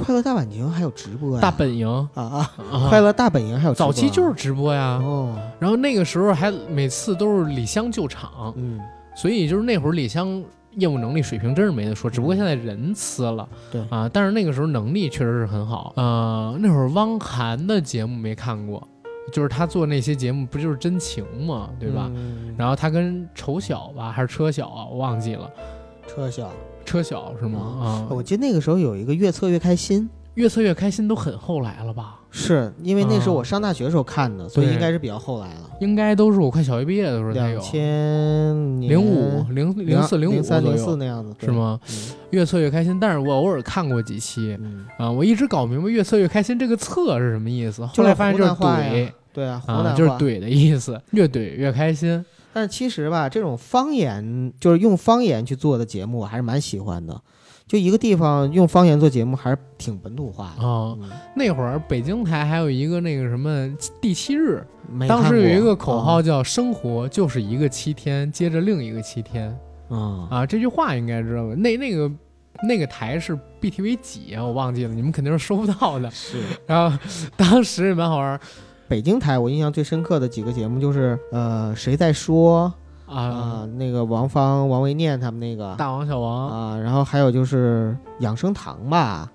快乐大本营还有直播呀？大本营啊啊！快乐大本营还有早期就是直播呀。哦。然后那个时候还每次都是李湘救场，嗯，所以就是那会儿李湘业务能力水平真是没得说，只不过现在人呲了。对啊，但是那个时候能力确实是很好。呃，那会儿汪涵的节目没看过，就是他做那些节目不就是真情嘛，对吧？然后他跟丑小吧还是车小啊，我忘记了。车小。车小是吗？啊，我记得那个时候有一个越测越开心，越测越开心都很后来了吧？是因为那时候我上大学时候看的，所以应该是比较后来了。应该都是我快小学毕业的时候才有。两千零五零零四零五三零四那样子是吗？越测越开心，但是我偶尔看过几期啊，我一直搞不明白越测越开心这个测是什么意思，后来发现就是怼，对啊，就是怼的意思，越怼越开心。但其实吧，这种方言就是用方言去做的节目，我还是蛮喜欢的。就一个地方用方言做节目，还是挺本土化的啊。那会儿北京台还有一个那个什么第七日，当时有一个口号叫“生活就是一个七天接着另一个七天”。啊啊，这句话应该知道吧？那那个那个台是 BTV 几啊？我忘记了，你们肯定是收不到的。是，然后当时也蛮好玩。北京台我印象最深刻的几个节目就是，呃，谁在说啊？那个王芳、王维念他们那个大王小王啊，然后还有就是养生堂吧，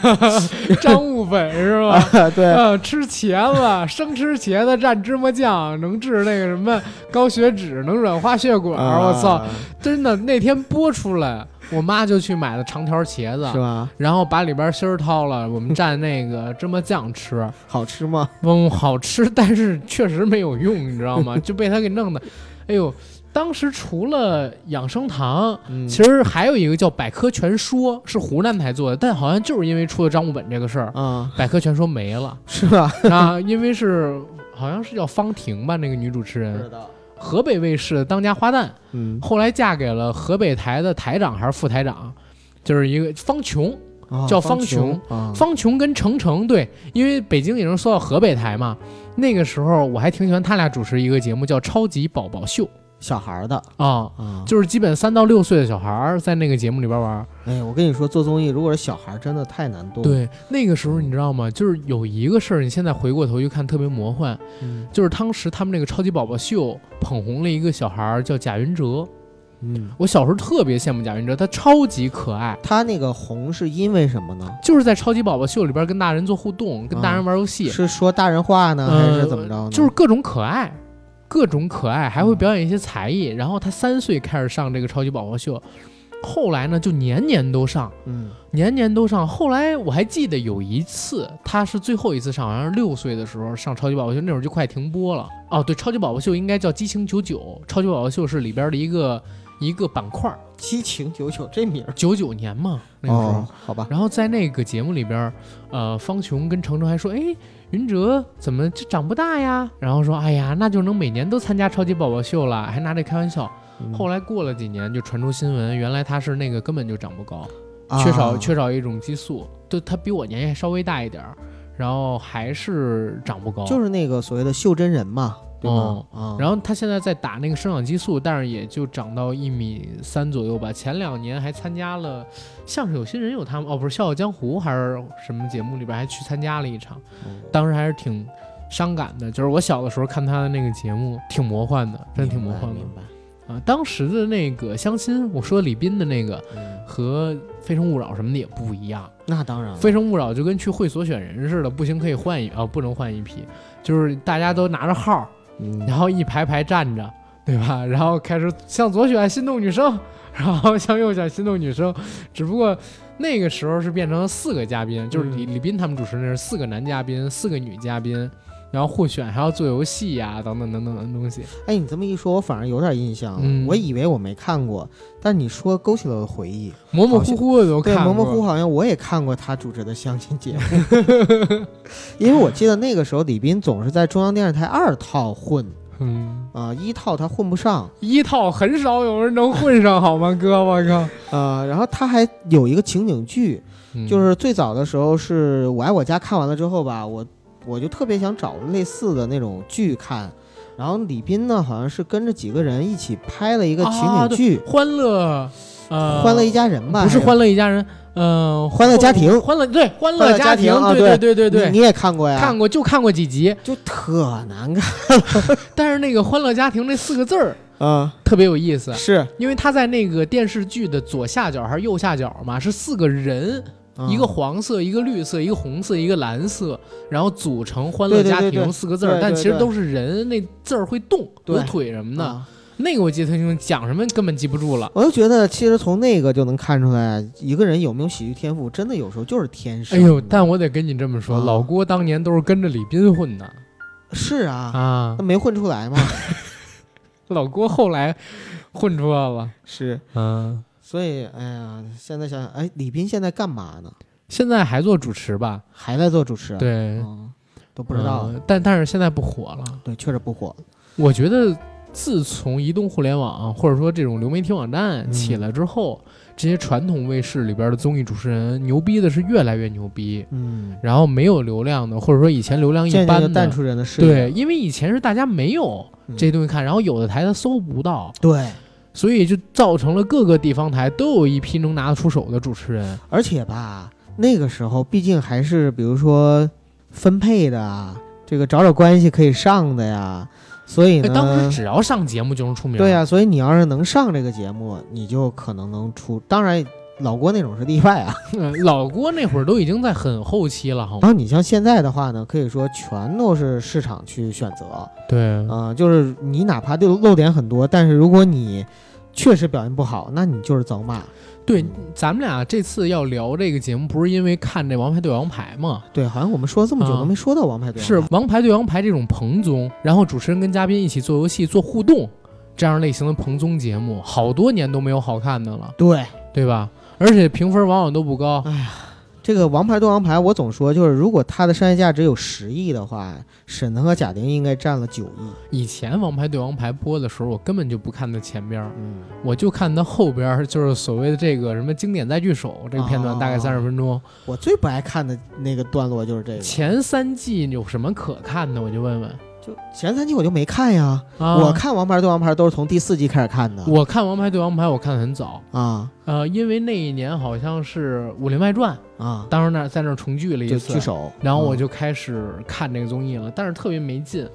张悟本是吧？对，吃茄子，生吃茄子蘸芝麻酱，能治那个什么高血脂，能软化血管。我操，真的那天播出来。我妈就去买了长条茄子，是吧？然后把里边芯儿掏了，我们蘸那个芝麻酱吃，好吃吗？嗯，好吃，但是确实没有用，你知道吗？就被他给弄的。哎呦，当时除了养生堂，其实还有一个叫百科全说，是湖南台做的，但好像就是因为出了张悟本这个事儿，嗯，百科全说没了，是吧？啊，因为是好像是叫方婷吧，那个女主持人。河北卫视的当家花旦，嗯，后来嫁给了河北台的台长还是副台长，就是一个方琼，叫方琼，方琼跟程程对，因为北京也能说到河北台嘛，那个时候我还挺喜欢他俩主持一个节目叫《超级宝宝秀》。小孩的啊，就是基本三到六岁的小孩在那个节目里边玩。哎，我跟你说，做综艺如果是小孩，真的太难动。对，那个时候你知道吗？就是有一个事儿，你现在回过头去看特别魔幻，就是当时他们那个超级宝宝秀捧红了一个小孩，叫贾云哲。嗯，我小时候特别羡慕贾云哲，他超级可爱。他那个红是因为什么呢？就是在超级宝宝秀里边跟大人做互动，跟大人玩游戏。是说大人话呢，还是怎么着呢？就是各种可爱。各种可爱，还会表演一些才艺。然后他三岁开始上这个超级宝宝秀，后来呢就年年都上，嗯，年年都上。后来我还记得有一次，他是最后一次上，好像是六岁的时候上超级宝宝秀，那会儿就快停播了。哦，对，超级宝宝秀应该叫激情九九，超级宝宝秀是里边的一个一个板块。激情九九这名儿，九九年嘛，那个时候好吧。然后在那个节目里边，呃，方琼跟程程还说，哎。云哲怎么就长不大呀？然后说，哎呀，那就能每年都参加超级宝宝秀了，还拿这开玩笑。后来过了几年，就传出新闻，原来他是那个根本就长不高，缺少缺少一种激素。就他比我年纪稍微大一点儿，然后还是长不高。就是那个所谓的袖珍人嘛。哦，然后他现在在打那个生长激素，但是也就长到一米三左右吧。前两年还参加了《像是有新人》，有他们哦，不是《笑傲江湖》还是什么节目里边还去参加了一场，当时还是挺伤感的。就是我小的时候看他的那个节目，挺魔幻的，真挺魔幻的。明白啊，当时的那个相亲，我说李斌的那个和《非诚勿扰》什么的也不一样。那当然，《非诚勿扰》就跟去会所选人似的，不行可以换一啊，不能换一批，就是大家都拿着号。然后一排排站着，对吧？然后开始向左选心动女生，然后向右选心动女生。只不过那个时候是变成了四个嘉宾，就是李李斌他们主持那是四个男嘉宾，四个女嘉宾。然后互选还要做游戏呀，等等等等的东西。哎，你这么一说，我反而有点印象。我以为我没看过，但你说勾起了我的回忆，模模糊糊的都看过。模模糊糊好像我也看过他主持的相亲节目，因为我记得那个时候李斌总是在中央电视台二套混。嗯啊，一套他混不上，一套很少有人能混上，好吗，哥？我靠！啊，然后他还有一个情景剧，就是最早的时候是我爱我家看完了之后吧，我我就特别想找类似的那种剧看，然后李斌呢好像是跟着几个人一起拍了一个情景剧，欢乐，呃，欢乐一家人吧？不是欢乐一家人。嗯，欢乐家庭，欢乐对欢乐家庭，对对对对对，你也看过呀？看过，就看过几集，就特难看。但是那个欢乐家庭那四个字儿啊，特别有意思，是因为他在那个电视剧的左下角还是右下角嘛，是四个人，一个黄色，一个绿色，一个红色，一个蓝色，然后组成欢乐家庭四个字儿，但其实都是人，那字儿会动，有腿什么的。那个我记得特清楚，讲什么根本记不住了。我就觉得，其实从那个就能看出来，一个人有没有喜剧天赋，真的有时候就是天生。哎呦，但我得跟你这么说，老郭当年都是跟着李斌混的。是啊，啊，那没混出来吗？老郭后来混出来了。是，嗯。所以，哎呀，现在想想，哎，李斌现在干嘛呢？现在还做主持吧？还在做主持？对，都不知道。但但是现在不火了。对，确实不火。我觉得。自从移动互联网或者说这种流媒体网站起来之后，这些传统卫视里边的综艺主持人牛逼的是越来越牛逼，嗯，然后没有流量的或者说以前流量一般的淡出人的视野，对，因为以前是大家没有这些东西看，然后有的台他搜不到，对，所以就造成了各个地方台都有一批能拿得出手的主持人，而且吧，那个时候毕竟还是比如说分配的，这个找找关系可以上的呀。所以呢，当时只要上节目就能出名。对呀，所以你要是能上这个节目，你就可能能出。当然，老郭那种是例外啊。老郭那会儿都已经在很后期了，然后你像现在的话呢，可以说全都是市场去选择。对，嗯，就是你哪怕就漏点很多，但是如果你确实表现不好，那你就是遭骂。对，咱们俩这次要聊这个节目，不是因为看这《王牌对王牌》吗？对，好像我们说了这么久都没说到《王牌对王牌是《王牌对王牌》这种彭综，然后主持人跟嘉宾一起做游戏、做互动，这样类型的彭综节目，好多年都没有好看的了。对，对吧？而且评分往往都不高。哎呀。这个王牌对王牌，我总说就是，如果它的商业价值有十亿的话，沈腾和贾玲应该占了九亿。以前王牌对王牌播的时候，我根本就不看它前边，嗯，我就看它后边，就是所谓的这个什么经典再聚首这个片段，大概三十分钟。我最不爱看的那个段落就是这个。前三季有什么可看的？我就问问。前三季我就没看呀，我看《王牌对王牌》都是从第四季开始看的。我看《王牌对王牌》，我看的很早啊，呃，因为那一年好像是《武林外传》啊，当时那在那重聚了一次，聚首，然后我就开始看这个综艺了，但是特别没劲。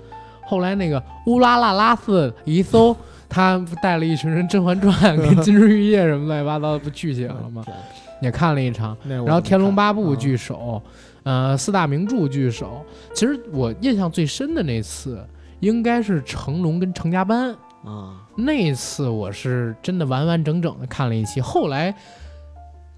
后来那个乌拉拉拉斯一搜，他带了一群人《甄嬛传》跟《金枝玉叶》什么乱七八糟的不聚起来了吗？也看了一场，然后《天龙八部》聚首。呃，四大名著聚首，其实我印象最深的那次，应该是成龙跟成家班啊，那次我是真的完完整整的看了一期，后来。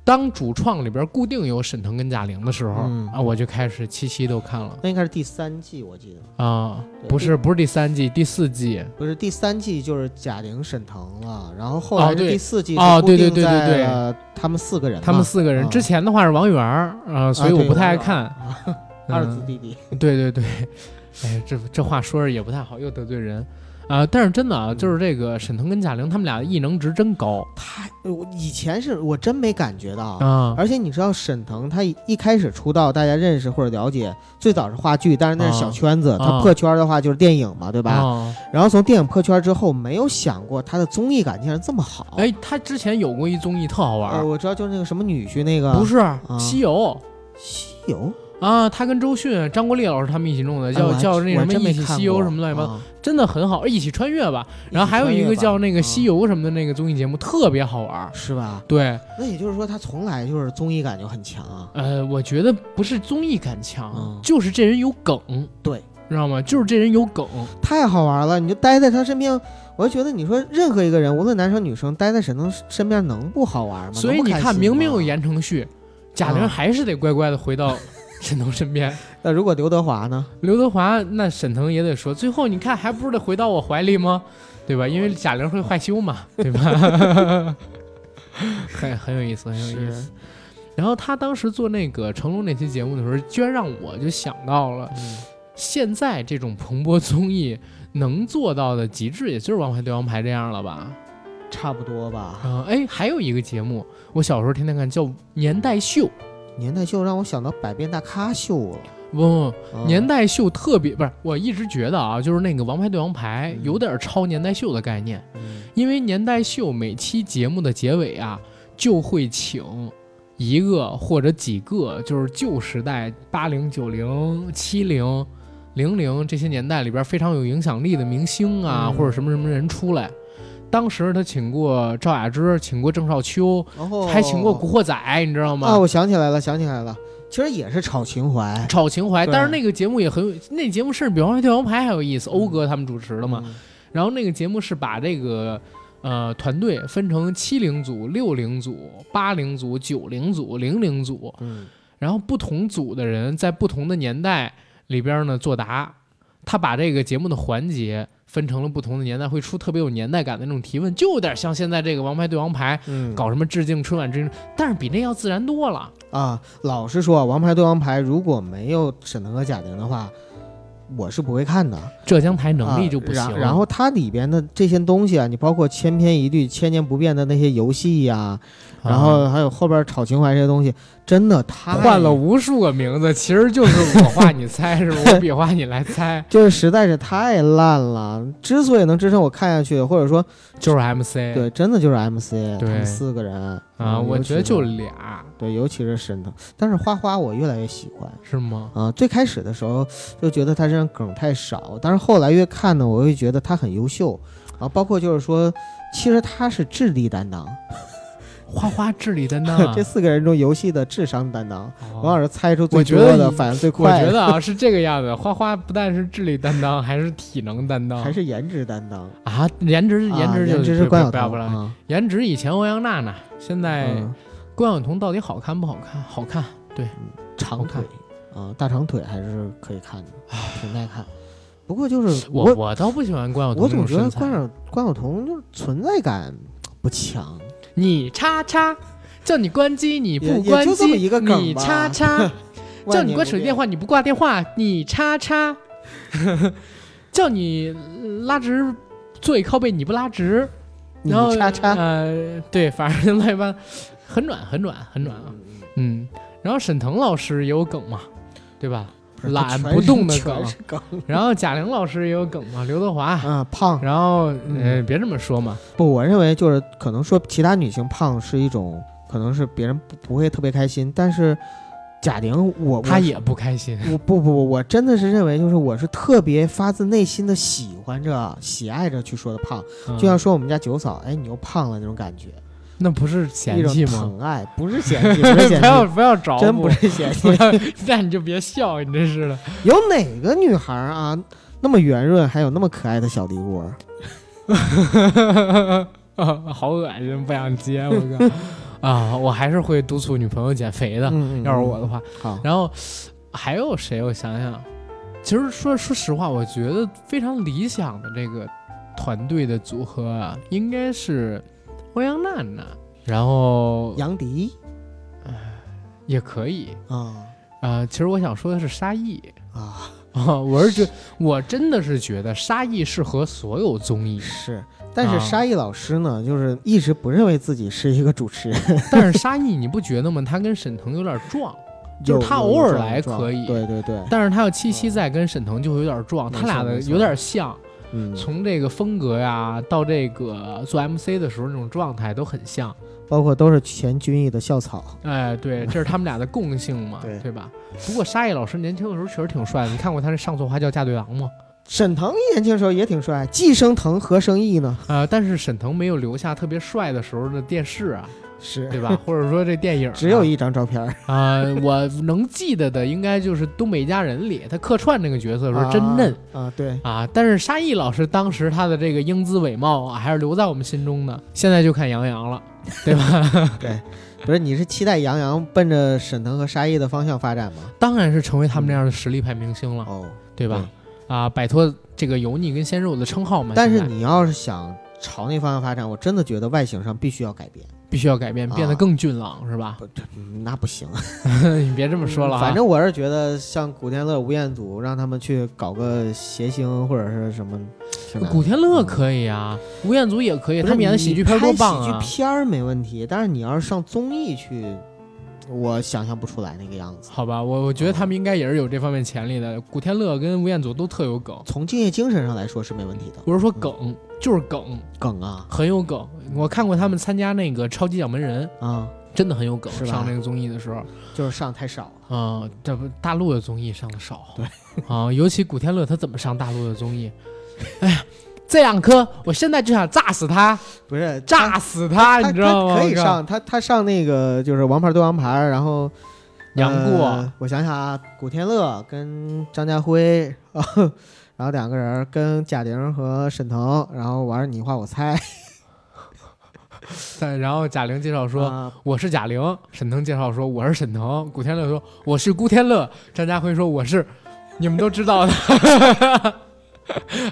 当主创里边固定有沈腾跟贾玲的时候啊，我就开始期期都看了。那应该是第三季，我记得。啊，不是不是第三季，第四季。不是第三季就是贾玲、沈腾了，然后后来第四季哦，对对对对对，他们四个人，他们四个人之前的话是王源啊，所以我不太爱看。二子弟弟。对 对对，哎，这这话说着也不太好，又得罪人。啊，但是真的啊，就是这个沈腾跟贾玲他们俩的异能值真高。太，我以前是我真没感觉到啊。而且你知道沈腾他一开始出道，大家认识或者了解，最早是话剧，但是那是小圈子。他破圈的话就是电影嘛，对吧？然后从电影破圈之后，没有想过他的综艺感竟然这么好。哎，他之前有过一综艺特好玩，我知道就是那个什么女婿那个，不是西游，西游。啊，他跟周迅、张国立老师他们一起弄的，叫叫那什么一起西游什么乱七八糟，真的很好，一起穿越吧。然后还有一个叫那个西游什么的那个综艺节目，特别好玩，是吧？对。那也就是说，他从来就是综艺感就很强啊。呃，我觉得不是综艺感强，就是这人有梗，对，知道吗？就是这人有梗，太好玩了。你就待在他身边，我就觉得你说任何一个人，无论男生女生，待在沈腾身边能不好玩吗？所以你看，明明有言承旭，贾玲还是得乖乖的回到。沈腾身边。那如果刘德华呢？刘德华，那沈腾也得说，最后你看还不是得回到我怀里吗？对吧？因为贾玲会害羞嘛，对吧？很很有意思，很有意思。然后他当时做那个成龙那期节目的时候，居然让我就想到了，现在这种蓬勃综艺能做到的极致，也就是《王牌对王牌》这样了吧？差不多吧。嗯，哎，还有一个节目，我小时候天天看，叫《年代秀》。年代秀让我想到《百变大咖秀》了。不，年代秀特别不是，我一直觉得啊，就是那个《王牌对王牌》有点超年代秀的概念，因为年代秀每期节目的结尾啊，就会请一个或者几个，就是旧时代八零、九零、七零、零零这些年代里边非常有影响力的明星啊，或者什么什么人出来。当时他请过赵雅芝，请过郑少秋，还请过《古惑仔》，你知道吗？啊，我想起来了，想起来了。其实也是炒情怀，炒情怀。但是那个节目也很有，那节目是比《王牌对王牌》还有意思，欧哥他们主持的嘛。然后那个节目是把这个呃团队分成七零组、六零组、八零组、九零组、零零组，嗯，然后不同组的人在不同的年代里边呢作答。他把这个节目的环节分成了不同的年代，会出特别有年代感的那种提问，就有点像现在这个《王牌对王牌》，搞什么致敬春晚致敬，但是比那要自然多了。啊，老实说，《王牌对王牌》如果没有沈腾和贾玲的话，我是不会看的。浙江台能力就不行。然后它里边的这些东西啊，你包括千篇一律、千年不变的那些游戏呀。然后还有后边炒情怀这些东西，真的他换了无数个名字，其实就是我画你猜，是我比划你来猜，就是实在是太烂了。之所以能支撑我看下去，或者说就是 MC，对，真的就是 MC，他们四个人啊，我觉得就俩，对，尤其是沈腾，但是花花我越来越喜欢，是吗？啊，最开始的时候就觉得他身上梗太少，但是后来越看呢，我会觉得他很优秀啊，包括就是说，其实他是智力担当。花花智力担当，这四个人中游戏的智商担当，王老师猜出最多的，反应最快。我觉得啊是这个样子，花花不但是智力担当，还是体能担当，还是颜值担当啊？颜值颜值颜值是关晓彤，颜值以前欧阳娜娜，现在关晓彤到底好看不好看？好看，对，长腿啊，大长腿还是可以看的，挺耐看。不过就是我我倒不喜欢关晓彤，我总觉得关晓关晓彤就是存在感不强。你叉叉，叫你关机你不关机，你叉叉，叫你关手机电话你不挂电话，你叉叉，叫你拉直座椅靠背你不拉直，然后叉。叉，呃，对，反正乱七八，很暖很暖很暖啊，嗯，然后沈腾老师也有梗嘛，对吧？懒不动的梗，然后贾玲老师也有梗嘛，刘德华啊胖，然后呃别这么说嘛，不，我认为就是可能说其他女性胖是一种，可能是别人不不会特别开心，但是贾玲我她也不开心，我不不不，我真的是认为就是我是特别发自内心的喜欢着、喜爱着去说的胖，就像说我们家九嫂，哎你又胖了那种感觉。那不是嫌弃吗？疼爱 不是嫌弃，不是要不要找，真不是嫌弃。那你就别笑，你真是的。有哪个女孩啊那么圆润，还有那么可爱的小梨窝？好恶心，不想接我靠！啊，我还是会督促女朋友减肥的。要是我的话，好。然后还有谁？我想想，其实说说实话，我觉得非常理想的这个团队的组合啊，应该是。欧阳娜娜，然后杨迪，也可以啊啊！其实我想说的是沙溢啊啊！我是觉，我真的是觉得沙溢适合所有综艺。是，但是沙溢老师呢，就是一直不认为自己是一个主持人。但是沙溢，你不觉得吗？他跟沈腾有点撞，就是他偶尔来可以，对对对。但是他要七夕在跟沈腾就会有点撞，他俩的有点像。从这个风格呀，到这个做 MC 的时候那种状态都很像，包括都是前军艺的校草。哎，对，这是他们俩的共性嘛，对对吧？不过沙溢老师年轻的时候确实挺帅的，你看过他那上错花轿嫁对郎吗？沈腾年轻时候也挺帅，既生腾何生毅呢？呃，但是沈腾没有留下特别帅的时候的电视啊。是对吧？或者说这电影只有一张照片啊，我能记得的应该就是《东北一家人》里他客串那个角色时候真嫩啊，对啊。但是沙溢老师当时他的这个英姿伟貌啊，还是留在我们心中的。现在就看杨洋了，对吧？对，不是你是期待杨洋奔着沈腾和沙溢的方向发展吗？当然是成为他们这样的实力派明星了，哦，对吧？啊，摆脱这个油腻跟鲜肉的称号嘛。但是你要是想朝那方向发展，我真的觉得外形上必须要改变，必须要改变，变得更俊朗，是吧？不，那不行。你别这么说了。反正我是觉得，像古天乐、吴彦祖，让他们去搞个谐星或者是什么。古天乐可以啊，吴彦祖也可以，他们演的喜剧片多棒啊！喜剧片没问题，但是你要是上综艺去。我想象不出来那个样子，好吧，我我觉得他们应该也是有这方面潜力的。古天乐跟吴彦祖都特有梗，从敬业精神上来说是没问题的。不是说梗，就是梗，梗啊，很有梗。我看过他们参加那个超级掌门人啊，真的很有梗。上那个综艺的时候，就是上太少了啊。这不大陆的综艺上的少，对啊，尤其古天乐他怎么上大陆的综艺？哎呀。这两颗，我现在就想炸死他！不是炸死他，你知道吗？可以上他，他上那个就是《王牌对王牌》，然后杨过，我想想啊，古天乐跟张家辉，然后两个人跟贾玲和沈腾，然后玩你画我猜。对，然后贾玲介绍说我是贾玲，沈腾介绍说我是沈腾，古天乐说我是古天乐，张家辉说我是，你们都知道的。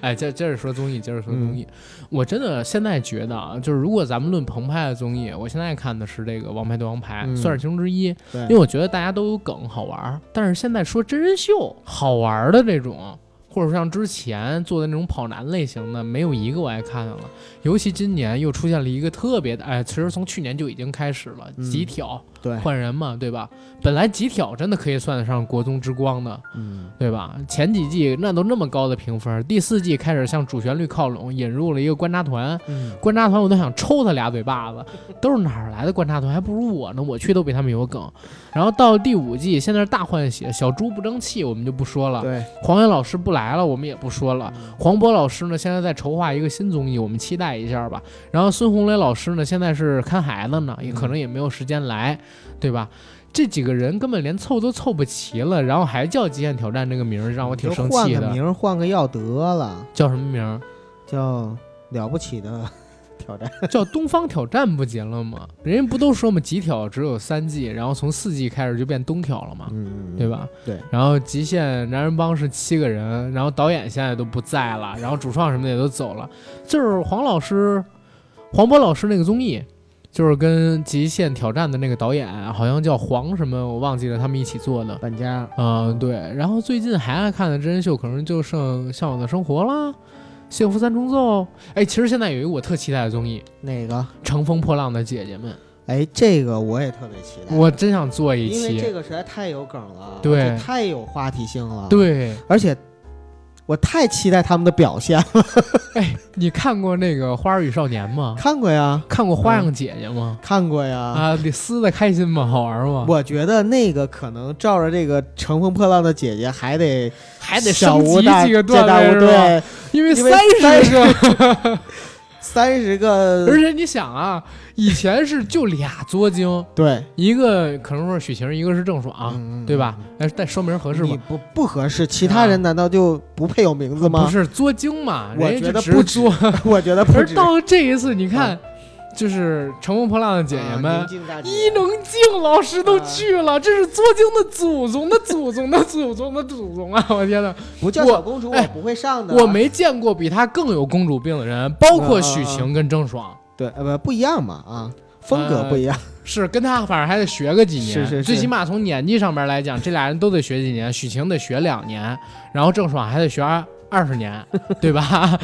哎，接接着说综艺，接着说综艺，我真的现在觉得啊，就是如果咱们论澎湃的综艺，我现在看的是这个《王牌对王牌》，算是其中之一，因为我觉得大家都有梗，好玩。但是现在说真人秀，好玩的这种。或者像之前做的那种跑男类型的，没有一个我爱看的了。尤其今年又出现了一个特别的，哎，其实从去年就已经开始了，极挑，对，换人嘛，对吧？本来极挑真的可以算得上国中之光的，嗯，对吧？前几季那都那么高的评分，第四季开始向主旋律靠拢，引入了一个观察团，观察团我都想抽他俩嘴巴子，都是哪儿来的观察团？还不如我呢，我去都比他们有梗。然后到第五季，现在是大换血，小猪不争气，我们就不说了。对，黄源老师不来了，我们也不说了。黄渤老师呢，现在在筹划一个新综艺，我们期待一下吧。然后孙红雷老师呢，现在是看孩子呢，也可能也没有时间来，对吧？这几个人根本连凑都凑不齐了，然后还叫《极限挑战》这个名儿，让我挺生气的。换个名，换个药得了。叫什么名儿？叫了不起的。挑战叫东方挑战不结了吗？人家不都说嘛，极挑只有三季，然后从四季开始就变东挑了嘛，嗯，对吧？对。然后极限男人帮是七个人，然后导演现在都不在了，然后主创什么的也都走了，就是黄老师、黄渤老师那个综艺，就是跟极限挑战的那个导演好像叫黄什么，我忘记了，他们一起做的。搬家。嗯，对。然后最近还爱看的真人秀，可能就剩《向往的生活》了。幸福三重奏，哎，其实现在有一个我特期待的综艺，哪个？乘风破浪的姐姐们，哎，这个我也特别期待，我真想做一期，因为这个实在太有梗了，对，太有话题性了，对，而且我太期待他们的表现了。哎，你看过那个《花儿与少年》吗？看过呀。看过《花样姐姐》吗？看过呀。啊，你撕的开心吗？好玩吗？我觉得那个可能照着这个《乘风破浪的姐姐》还得还得升级几个段位对。因为三十个，三十个，而且你想啊，以前是就俩作精，对，一个可能说许晴，一个是郑爽，对吧？哎，但说明合适吗？不不合适，其他人难道就不配有名字吗？不是作精嘛，我觉得不作，我觉得不。而到这一次，你看。就是乘风破浪的姐姐们，伊能静老师都去了，这是作精的祖宗的祖宗的祖宗的祖宗啊！我天哪，不叫小公主我不会上的。我没见过比她更有公主病的人，包括许晴跟郑爽。对，呃不不一样嘛啊，风格不一样，是跟她反正还得学个几年，是是，最起码从年纪上面来讲，这俩人都得学几年。许晴得学两年，然后郑爽还得学二十年，对吧？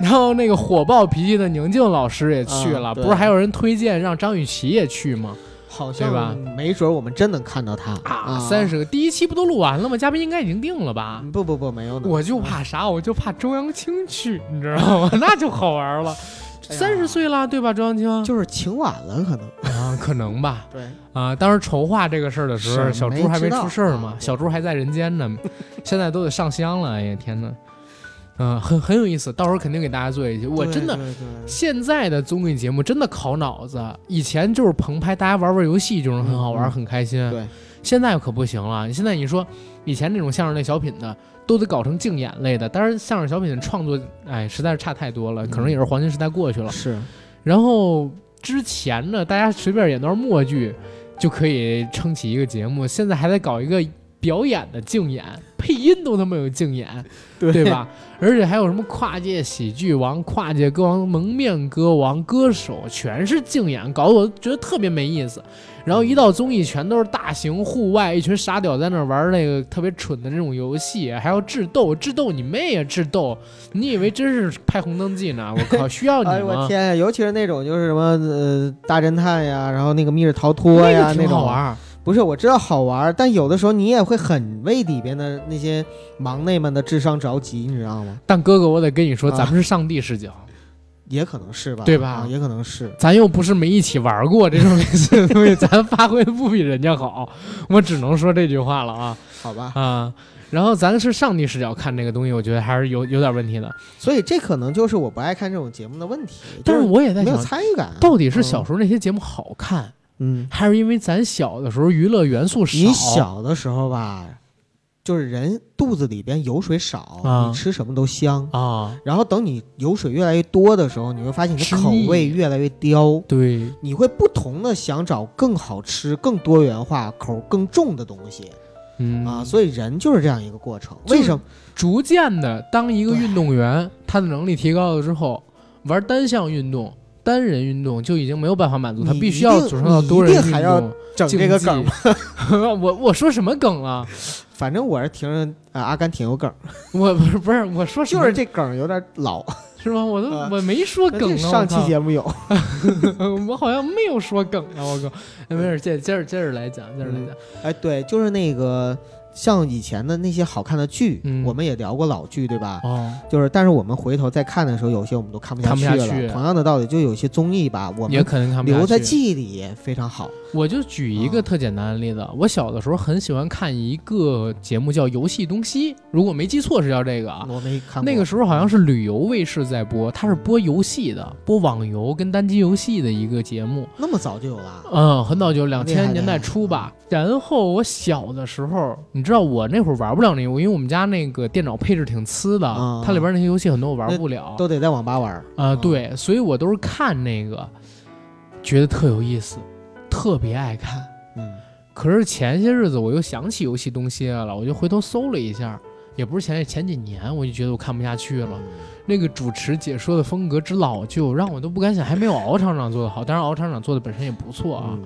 然后那个火爆脾气的宁静老师也去了，不是还有人推荐让张雨绮也去吗？好像吧，没准我们真能看到他啊！三十个，第一期不都录完了吗？嘉宾应该已经定了吧？不不不，没有。我就怕啥？我就怕周扬青去，你知道吗？那就好玩了。三十岁了，对吧？周扬青就是请晚了，可能啊，可能吧。对啊，当时筹划这个事儿的时候，小猪还没出事儿嘛，小猪还在人间呢，现在都得上香了。哎呀，天哪！嗯，很很有意思，到时候肯定给大家做一期。我真的，现在的综艺节目真的考脑子，以前就是棚拍，大家玩玩游戏就能很好玩，很开心。对，现在可不行了。现在你说以前那种相声类小品的，都得搞成竞演类的，但是相声小品的创作，哎，实在是差太多了，可能也是黄金时代过去了。是，然后之前呢，大家随便演段默剧。就可以撑起一个节目，现在还得搞一个表演的竞演，配音都他妈有竞演，对吧？而且还有什么跨界喜剧王、跨界歌王、蒙面歌王、歌手，全是竞演，搞得我觉得特别没意思。然后一到综艺，全都是大型户外，一群傻屌在那玩那个特别蠢的那种游戏，还要智斗，智斗你妹呀！智斗，你以为真是拍红灯记呢？我靠，需要你吗？哎我天呀！尤其是那种就是什么呃大侦探呀，然后那个密室逃脱呀那种好玩。不是我知道好玩，但有的时候你也会很为里边的那些忙内们的智商着急，你知道吗？但哥哥，我得跟你说，咱们是上帝视角。也可能是吧，对吧？也可能是，咱又不是没一起玩过这种类似的东西，咱发挥的不比人家好，我只能说这句话了啊。好吧，啊，然后咱是上帝视角看这个东西，我觉得还是有有点问题的。所以这可能就是我不爱看这种节目的问题。但是我也在没有参与感，到底是小时候那些节目好看，嗯，还是因为咱小的时候娱乐元素少？你小的时候吧。就是人肚子里边油水少，你吃什么都香啊。然后等你油水越来越多的时候，你会发现你的口味越来越刁。对，你会不同的想找更好吃、更多元化、口更重的东西。嗯啊，所以人就是这样一个过程。为什么？逐渐的，当一个运动员他的能力提高了之后，玩单项运动、单人运动就已经没有办法满足他，必须要组成到多人运动。整这个梗，我我说什么梗了？反正我是听着啊，阿甘挺有梗。我不是不是，我说就是这梗有点老，是吗？我都我没说梗啊。上期节目有，我好像没有说梗啊。我靠，没事，接接着接着来讲，接着来讲。哎，对，就是那个。像以前的那些好看的剧，我们也聊过老剧，对吧？哦，就是，但是我们回头再看的时候，有些我们都看不下去了。同样的道理，就有些综艺吧，我们也可能看不留在记忆里非常好。我就举一个特简单的例子，我小的时候很喜欢看一个节目叫《游戏东西》，如果没记错是叫这个啊。我没看。那个时候好像是旅游卫视在播，它是播游戏的，播网游跟单机游戏的一个节目。那么早就有了？嗯，很早就两千年代初吧。然后我小的时候，你知道我那会儿玩不了那个，因为我们家那个电脑配置挺次的，它里边那些游戏很多我玩不了，都得在网吧玩。啊，对，所以我都是看那个，觉得特有意思，特别爱看。嗯，可是前些日子我又想起游戏东西来了，我就回头搜了一下，也不是前前几年，我就觉得我看不下去了。那个主持解说的风格之老旧，让我都不敢想，还没有敖厂长做的好。当然，敖厂长做的本身也不错啊，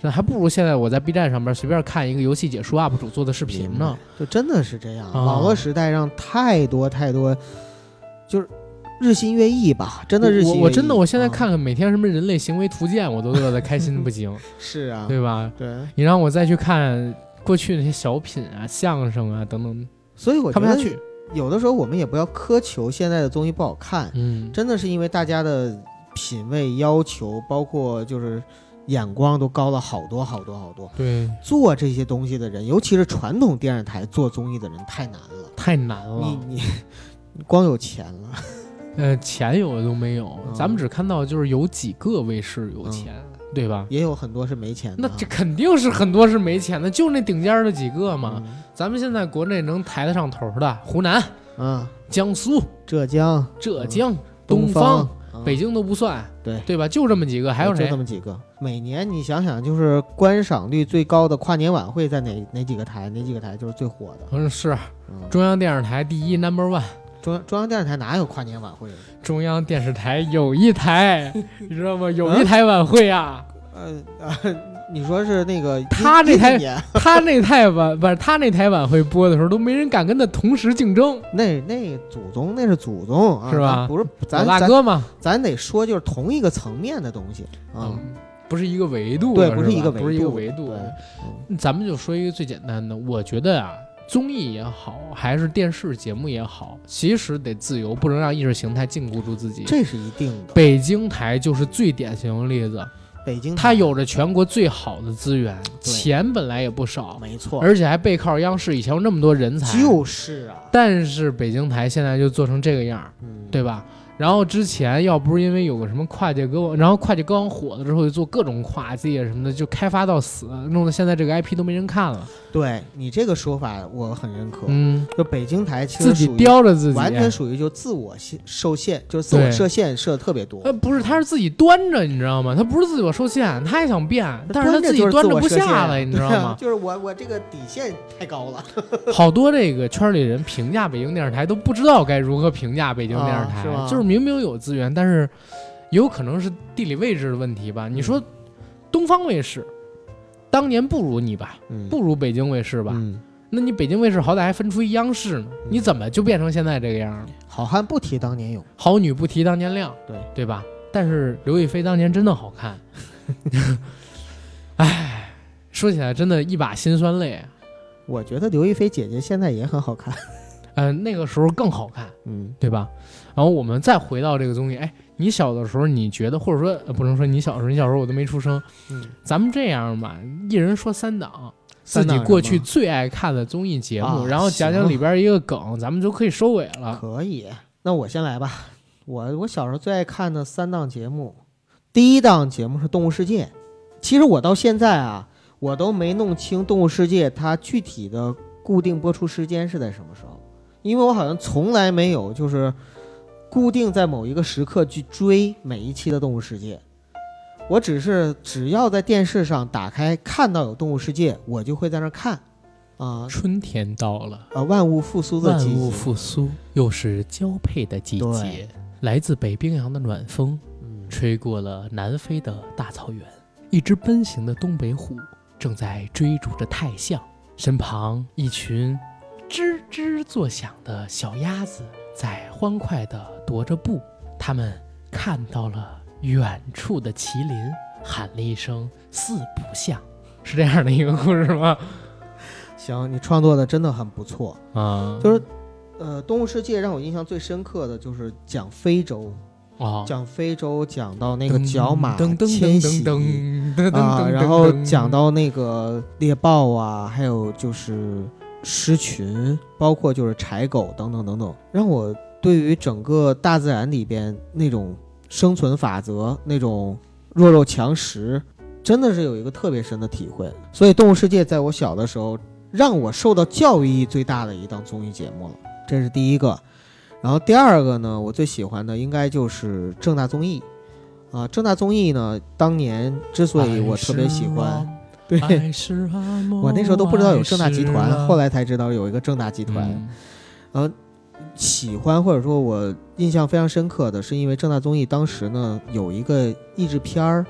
这还不如现在我在 B 站上边随便看一个游戏解说 UP 主做的视频呢。就真的是这样，网络时代让太多太多，就是日新月异吧，真的日新月异。我真的，我现在看看每天什么人类行为图鉴，我都乐得开心的不行。是啊，对吧？对。你让我再去看过去那些小品啊、相声啊等等，所以我看不下去。有的时候我们也不要苛求现在的综艺不好看，嗯，真的是因为大家的品味要求，包括就是眼光都高了好多好多好多。对，做这些东西的人，尤其是传统电视台做综艺的人，太难了，太难了。你你 光有钱了，呃，钱有的都没有，咱们只看到就是有几个卫视有钱，对吧？也有很多是没钱的。那这肯定是很多是没钱的，就那顶尖的几个嘛。咱们现在国内能抬得上头的，湖南，嗯，江苏、浙江、浙江、东方、北京都不算，对对吧？就这么几个，还有谁？就这么几个。每年你想想，就是观赏率最高的跨年晚会在哪哪几个台？哪几个台就是最火的？嗯，是中央电视台第一 number one。中央中央电视台哪有跨年晚会？中央电视台有一台，你知道吗？有一台晚会啊。呃啊。你说是那个他那台 他那台晚不是他那台晚会播的时候都没人敢跟他同时竞争。那那祖宗那是祖宗是吧？不是咱大哥嘛？咱得说就是同一个层面的东西啊，不是一个维度。对，不是一个不是一个维度。咱们就说一个最简单的，我觉得啊，综艺也好，还是电视节目也好，其实得自由，不能让意识形态禁锢住自己。这是一定的。北京台就是最典型的例子。北京它有着全国最好的资源，钱本来也不少，没错，而且还背靠央视，以前有那么多人才，就是啊。但是北京台现在就做成这个样儿，对吧？然后之前要不是因为有个什么跨界歌王，然后跨界歌王火了之后就做各种跨界什么的，就开发到死，弄得现在这个 IP 都没人看了。对你这个说法我很认可，嗯，就北京台其实自己叼着自己，完全属于就自我限受限，就是自我设限设的特别多。呃，不是，他是自己端着，你知道吗？他不是自我受限，他也想变，但是他自己端着不下来，你知道吗？就是我我这个底线太高了。好多这个圈里人评价北京电视台都不知道该如何评价北京电视台，就是明明有资源，但是有可能是地理位置的问题吧？你说东方卫视。当年不如你吧，不如北京卫视吧？那你北京卫视好歹还分出一央视呢，你怎么就变成现在这个样了？好汉不提当年勇，好女不提当年靓，对对吧？但是刘亦菲当年真的好看，哎，说起来真的一把辛酸泪。我觉得刘亦菲姐姐现在也很好看，嗯，那个时候更好看，嗯，对吧？然后我们再回到这个综艺，哎。你小的时候，你觉得或者说不能说你小时候，你小时候我都没出生。嗯，咱们这样吧，一人说三档，自己过去最爱看的综艺节目，然后讲讲里边一个梗，咱们就可以收尾了。可以，那我先来吧。我我小时候最爱看的三档节目，第一档节目是《动物世界》。其实我到现在啊，我都没弄清《动物世界》它具体的固定播出时间是在什么时候，因为我好像从来没有就是。固定在某一个时刻去追每一期的《动物世界》，我只是只要在电视上打开看到有《动物世界》，我就会在那看。啊，春天到了，啊，万物复苏的季节，万物复苏，又是交配的季节。来自北冰洋的暖风，吹过了南非的大草原。一只奔行的东北虎正在追逐着太象，身旁一群吱吱作响的小鸭子。在欢快地踱着步，他们看到了远处的麒麟，喊了一声“四不像”，是这样的一个故事吗？行，你创作的真的很不错啊。就是，呃，动物世界让我印象最深刻的就是讲非洲啊，讲非洲，讲到那个角马迁徙啊，然后讲到那个猎豹啊，还有就是。狮群，包括就是柴狗等等等等，让我对于整个大自然里边那种生存法则、那种弱肉强食，真的是有一个特别深的体会。所以《动物世界》在我小的时候，让我受到教育意义最大的一档综艺节目了，这是第一个。然后第二个呢，我最喜欢的应该就是正大综艺，啊，正大综艺呢，当年之所以我特别喜欢。对，我那时候都不知道有正大集团，后来才知道有一个正大集团。呃，喜欢或者说我印象非常深刻的是，因为正大综艺当时呢有一个译制片儿，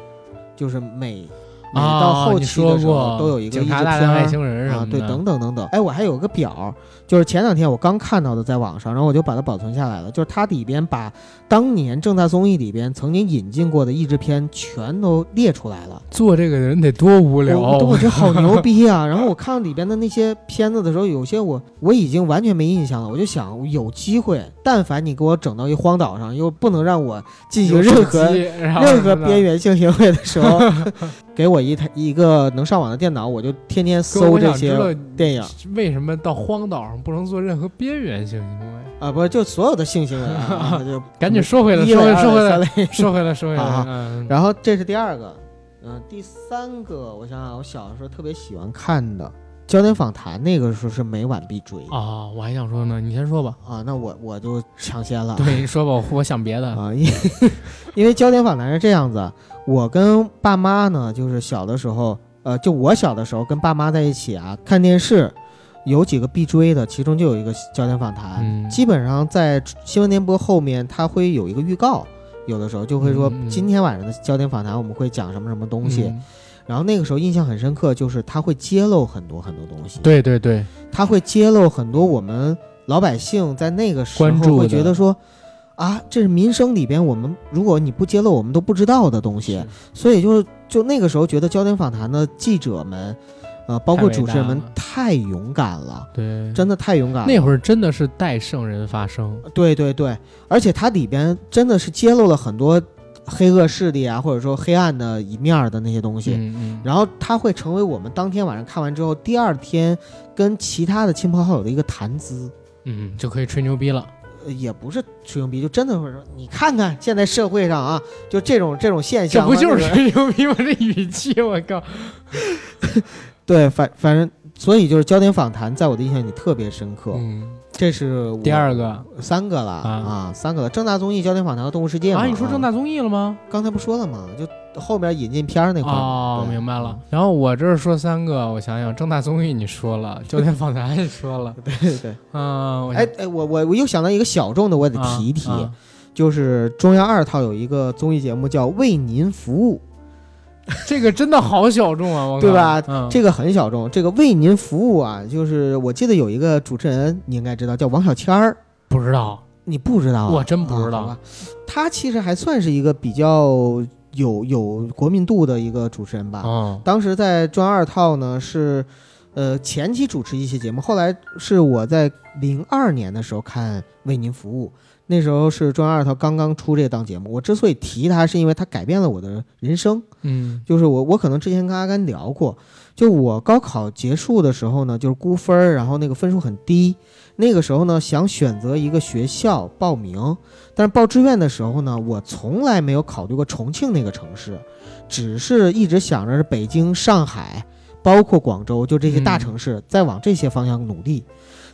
就是每每到后期的时候都有一个译制片儿啊，对，等等等等。哎，我还有个表。就是前两天我刚看到的，在网上，然后我就把它保存下来了。就是它里边把当年正大综艺里边曾经引进过的译制片全都列出来了。做这个人得多无聊，我 觉得好牛逼啊！然后我看里边的那些片子的时候，有些我我已经完全没印象了。我就想有机会，但凡你给我整到一荒岛上，又不能让我进行任何任何边缘性行为的时候，给我一台一个能上网的电脑，我就天天搜这些电影。为什么到荒岛上？不能做任何边缘性行为啊！不，就所有的性行为啊，就 赶紧 说回来，说回来，说回来，说回来，说回来。然后这是第二个，嗯，第三个，我想想，我小的时候特别喜欢看的《焦点访谈》，那个时候是每晚必追啊。我还想说呢，你先说吧。啊，那我我就抢先了。对，你说吧，我想别的啊。因因为《焦点访谈》是这样子，我跟爸妈呢，就是小的时候，呃，就我小的时候跟爸妈在一起啊，看电视。有几个必追的，其中就有一个焦点访谈。基本上在新闻联播后面，它会有一个预告，有的时候就会说今天晚上的焦点访谈我们会讲什么什么东西。然后那个时候印象很深刻，就是它会揭露很多很多东西。对对对，它会揭露很多我们老百姓在那个时候会觉得说，啊，这是民生里边我们如果你不揭露我们都不知道的东西。所以就是就那个时候觉得焦点访谈的记者们。呃，包括主持人们太勇敢了，对，真的太勇敢。了。那会儿真的是代圣人发声，对对对，而且它里边真的是揭露了很多黑恶势力啊，或者说黑暗的一面的那些东西。嗯嗯。然后它会成为我们当天晚上看完之后，第二天跟其他的亲朋好友的一个谈资。嗯，就可以吹牛逼了。也不是吹牛逼，就真的会说，你看看现在社会上啊，就这种这种现象，这不就是吹牛逼吗？这语气，我靠！对，反反正，所以就是焦点访谈，在我的印象里特别深刻。嗯，这是第二个，三个了啊，三个了。正大综艺、焦点访谈和动物世界啊，你说正大综艺了吗？刚才不说了吗？就。后边引进片儿那块儿哦，明白了。然后我这儿说三个，我想想，正大综艺你说了，焦点访谈也说了，对对对，嗯，哎哎，我我我又想到一个小众的，我得提一提，就是中央二套有一个综艺节目叫《为您服务》，这个真的好小众啊，对吧？这个很小众，这个为您服务啊，就是我记得有一个主持人，你应该知道，叫王小谦儿，不知道？你不知道？我真不知道。他其实还算是一个比较。有有国民度的一个主持人吧，嗯，当时在专二套呢是，呃，前期主持一些节目，后来是我在零二年的时候看《为您服务》，那时候是中央二套刚刚出这档节目。我之所以提他，是因为他改变了我的人生，嗯，就是我我可能之前跟阿甘聊过，就我高考结束的时候呢，就是估分儿，然后那个分数很低。那个时候呢，想选择一个学校报名，但是报志愿的时候呢，我从来没有考虑过重庆那个城市，只是一直想着是北京、上海，包括广州，就这些大城市，在往这些方向努力。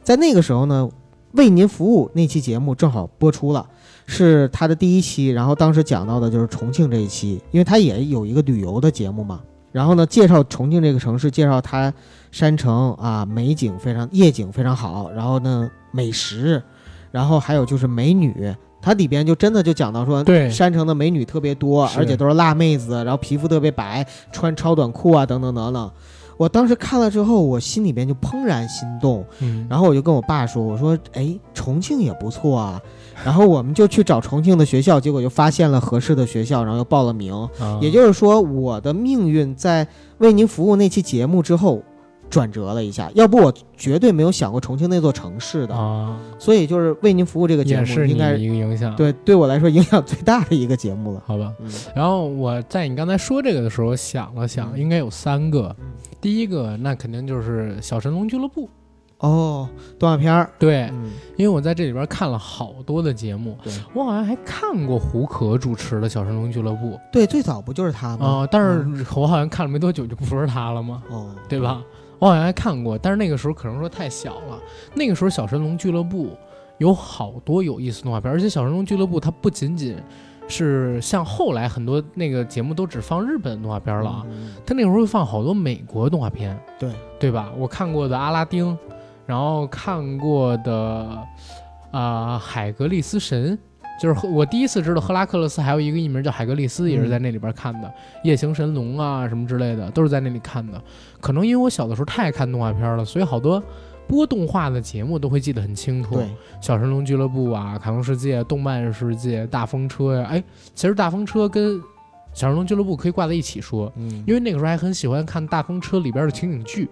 在那个时候呢，为您服务那期节目正好播出了，是他的第一期，然后当时讲到的就是重庆这一期，因为他也有一个旅游的节目嘛。然后呢，介绍重庆这个城市，介绍它山城啊，美景非常，夜景非常好。然后呢，美食，然后还有就是美女，它里边就真的就讲到说，对，山城的美女特别多，而且都是辣妹子，然后皮肤特别白，穿超短裤啊，等等等等。我当时看了之后，我心里边就怦然心动，嗯，然后我就跟我爸说，我说，哎，重庆也不错啊。然后我们就去找重庆的学校，结果就发现了合适的学校，然后又报了名。也就是说，我的命运在为您服务那期节目之后转折了一下，要不我绝对没有想过重庆那座城市的啊。所以就是为您服务这个节目，应该一个影响。对，对我来说影响最大的一个节目了。好吧。然后我在你刚才说这个的时候想了想，应该有三个。第一个，那肯定就是《小神龙俱乐部》。哦，动画片儿对，因为我在这里边看了好多的节目，我好像还看过胡可主持的《小神龙俱乐部》。对，最早不就是他吗？啊，但是我好像看了没多久就不是他了吗？哦，对吧？我好像还看过，但是那个时候可能说太小了。那个时候《小神龙俱乐部》有好多有意思动画片，而且《小神龙俱乐部》它不仅仅是像后来很多那个节目都只放日本动画片了，啊，他那时候会放好多美国动画片，对对吧？我看过的《阿拉丁》。然后看过的，啊，海格力斯神，就是我第一次知道赫拉克勒斯还有一个艺名叫海格力斯，也是在那里边看的。夜行神龙啊什么之类的，都是在那里看的。可能因为我小的时候太爱看动画片了，所以好多播动画的节目都会记得很清楚。小神龙俱乐部啊，卡通世界、动漫世界、大风车呀，哎，其实大风车跟小神龙俱乐部可以挂在一起说，嗯，因为那个时候还很喜欢看大风车里边的情景剧。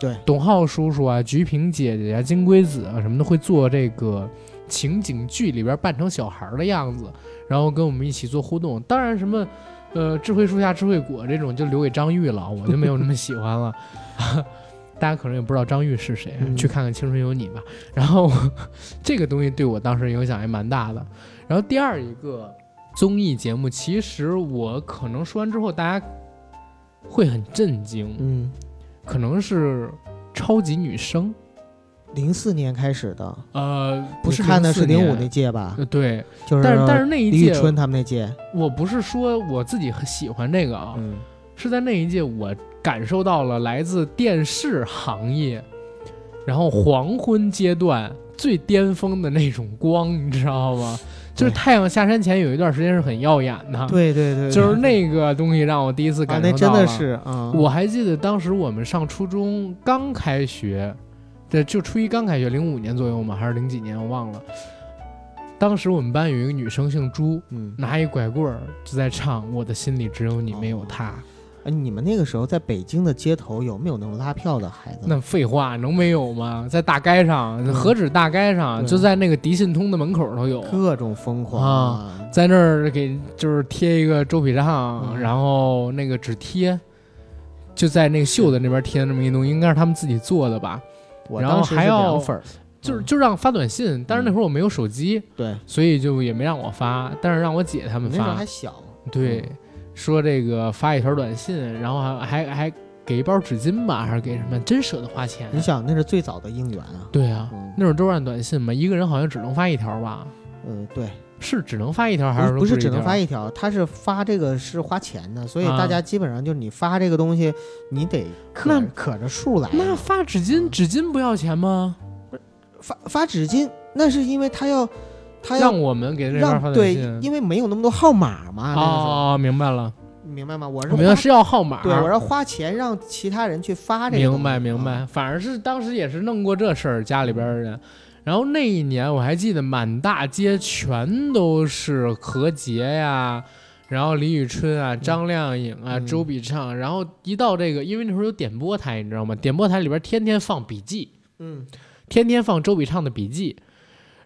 对，董浩叔叔啊，菊萍姐姐啊，金龟子啊什么的会做这个情景剧里边扮成小孩的样子，然后跟我们一起做互动。当然，什么呃智慧树下智慧果这种就留给张玉了，我就没有那么喜欢了。大家可能也不知道张玉是谁，去看看《青春有你》吧。然后 这个东西对我当时影响还蛮大的。然后第二一个综艺节目，其实我可能说完之后大家会很震惊，嗯。可能是超级女声，零四年开始的，呃，不是看的是零五那届吧？呃，对，就是，但是但是那一届，春他们那届，我不是说我自己很喜欢这个啊，嗯，是在那一届我感受到了来自电视行业，然后黄昏阶段最巅峰的那种光，你知道吗？就是太阳下山前有一段时间是很耀眼的，对对对，就是那个东西让我第一次感受到那真的是啊！我还记得当时我们上初中刚开学，对，就初一刚开学，零五年左右嘛，还是零几年我忘了。当时我们班有一个女生姓朱，嗯，拿一拐棍儿就在唱《我的心里只有你没有他》。你们那个时候在北京的街头有没有那种拉票的孩子？那废话能没有吗？在大街上，何止大街上，就在那个迪信通的门口都有，各种疯狂啊！在那儿给就是贴一个周笔畅，然后那个纸贴，就在那个袖子那边贴的那么一东西，应该是他们自己做的吧？然后还要就是就让发短信，但是那会儿我没有手机，对，所以就也没让我发，但是让我姐他们发。那时候还小，对。说这个发一条短信，然后还还还给一包纸巾吧，还是给什么？真舍得花钱。你想，那是最早的应援啊。对啊，那会儿都是按短信嘛，一个人好像只能发一条吧？嗯，对，是只能发一条还是不是只能发一条？他是发这个是花钱的，所以大家基本上就是你发这个东西，你得可可着数来。那发纸巾，纸巾不要钱吗？不是，发发纸巾，那是因为他要。他让我们给那边发对，因为没有那么多号码嘛。哦，明白了，明白吗？我是明白是要号码。对，我要花钱让其他人去发这个。明白，明白。反而是当时也是弄过这事儿，家里边的人。然后那一年我还记得，满大街全都是何洁呀，然后李宇春啊、张靓颖啊、周笔畅。然后一到这个，因为那时候有点播台，你知道吗？点播台里边天天放笔记，嗯，天天放周笔畅的笔记。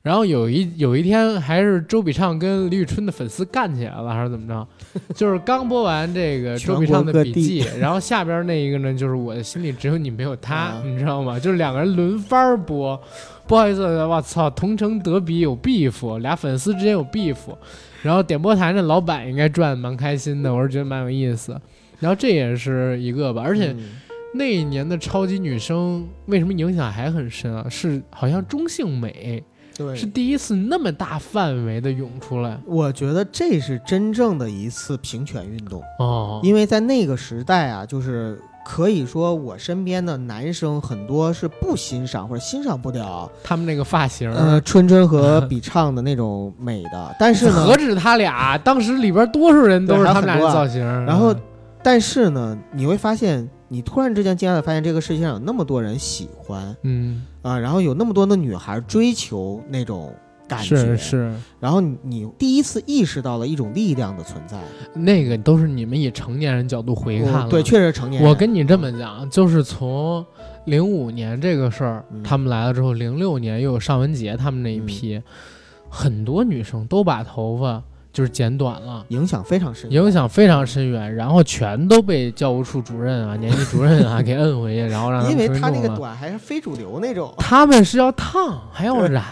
然后有一有一天，还是周笔畅跟李宇春的粉丝干起来了，还是怎么着？就是刚播完这个周笔畅的笔记，然后下边那一个呢，就是我的心里只有你没有他，你知道吗？就是两个人轮番播。不好意思，我操，同城德比有 beef，俩粉丝之间有 beef。然后点播台那老板应该赚蛮开心的，我是觉得蛮有意思。然后这也是一个吧，而且那一年的超级女声为什么影响还很深啊？是好像中性美。对，是第一次那么大范围的涌出来。我觉得这是真正的一次平权运动哦，因为在那个时代啊，就是可以说我身边的男生很多是不欣赏或者欣赏不了他们那个发型，呃，春春和比唱的那种美的。但是何止他俩，当时里边多数人都是他们俩的造型。然后，但是呢，你会发现。你突然之间惊讶的发现，这个世界上有那么多人喜欢，嗯啊，然后有那么多的女孩追求那种感觉，是是，然后你第一次意识到了一种力量的存在。那个都是你们以成年人角度回看了，对，确实成年人。我跟你这么讲，就是从零五年这个事儿，他们来了之后，零六年又有尚雯婕他们那一批，很多女生都把头发。就是剪短了，影响非常深，影响非常深远，然后全都被教务处主任啊、年级主任啊给摁回去，然后让他因为他那个短还是非主流那种，他们是要烫，还要染，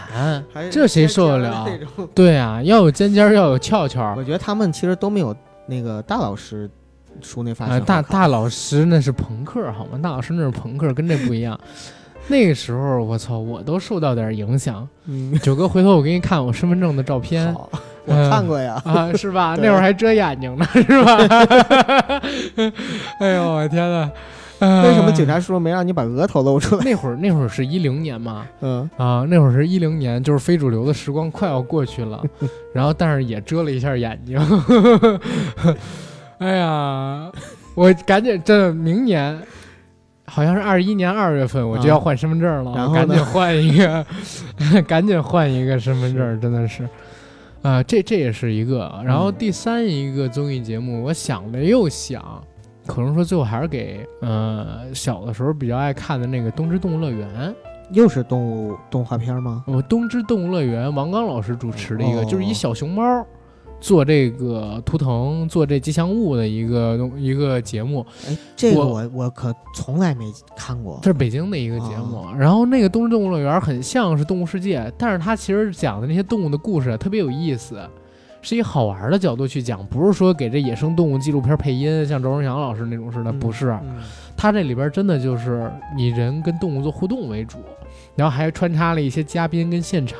这谁受得了？对啊，要有尖尖，要有翘翘。我觉得他们其实都没有那个大老师梳那发型。大大老师那是朋克好吗？大老师那是朋克，跟这不一样。那个时候我操，我都受到点影响。嗯九哥，回头我给你看我身份证的照片。我看过呀，啊，是吧？那会儿还遮眼睛呢，是吧？哎呦，我天哪！为什么警察叔叔没让你把额头露出来？那会儿，那会儿是一零年嘛，嗯啊，那会儿是一零年，就是非主流的时光快要过去了，然后但是也遮了一下眼睛。哎呀，我赶紧，这明年好像是二一年二月份，我就要换身份证了，然后赶紧换一个，赶紧换一个身份证，真的是。啊，这这也是一个，然后第三一个综艺节目，我想了又想，可能说最后还是给呃小的时候比较爱看的那个《东芝动物乐园》，又是动物动画片吗？我《东芝动物乐园》，王刚老师主持的一个，就是一小熊猫。做这个图腾，做这吉祥物的一个一个节目，哎，这个我我可从来没看过。这是北京的一个节目，然后那个东芝动物乐园很像是动物世界，但是它其实讲的那些动物的故事特别有意思，是以好玩的角度去讲，不是说给这野生动物纪录片配音，像周文祥老师那种似的，不是。他这里边真的就是以人跟动物做互动为主，然后还穿插了一些嘉宾跟现场，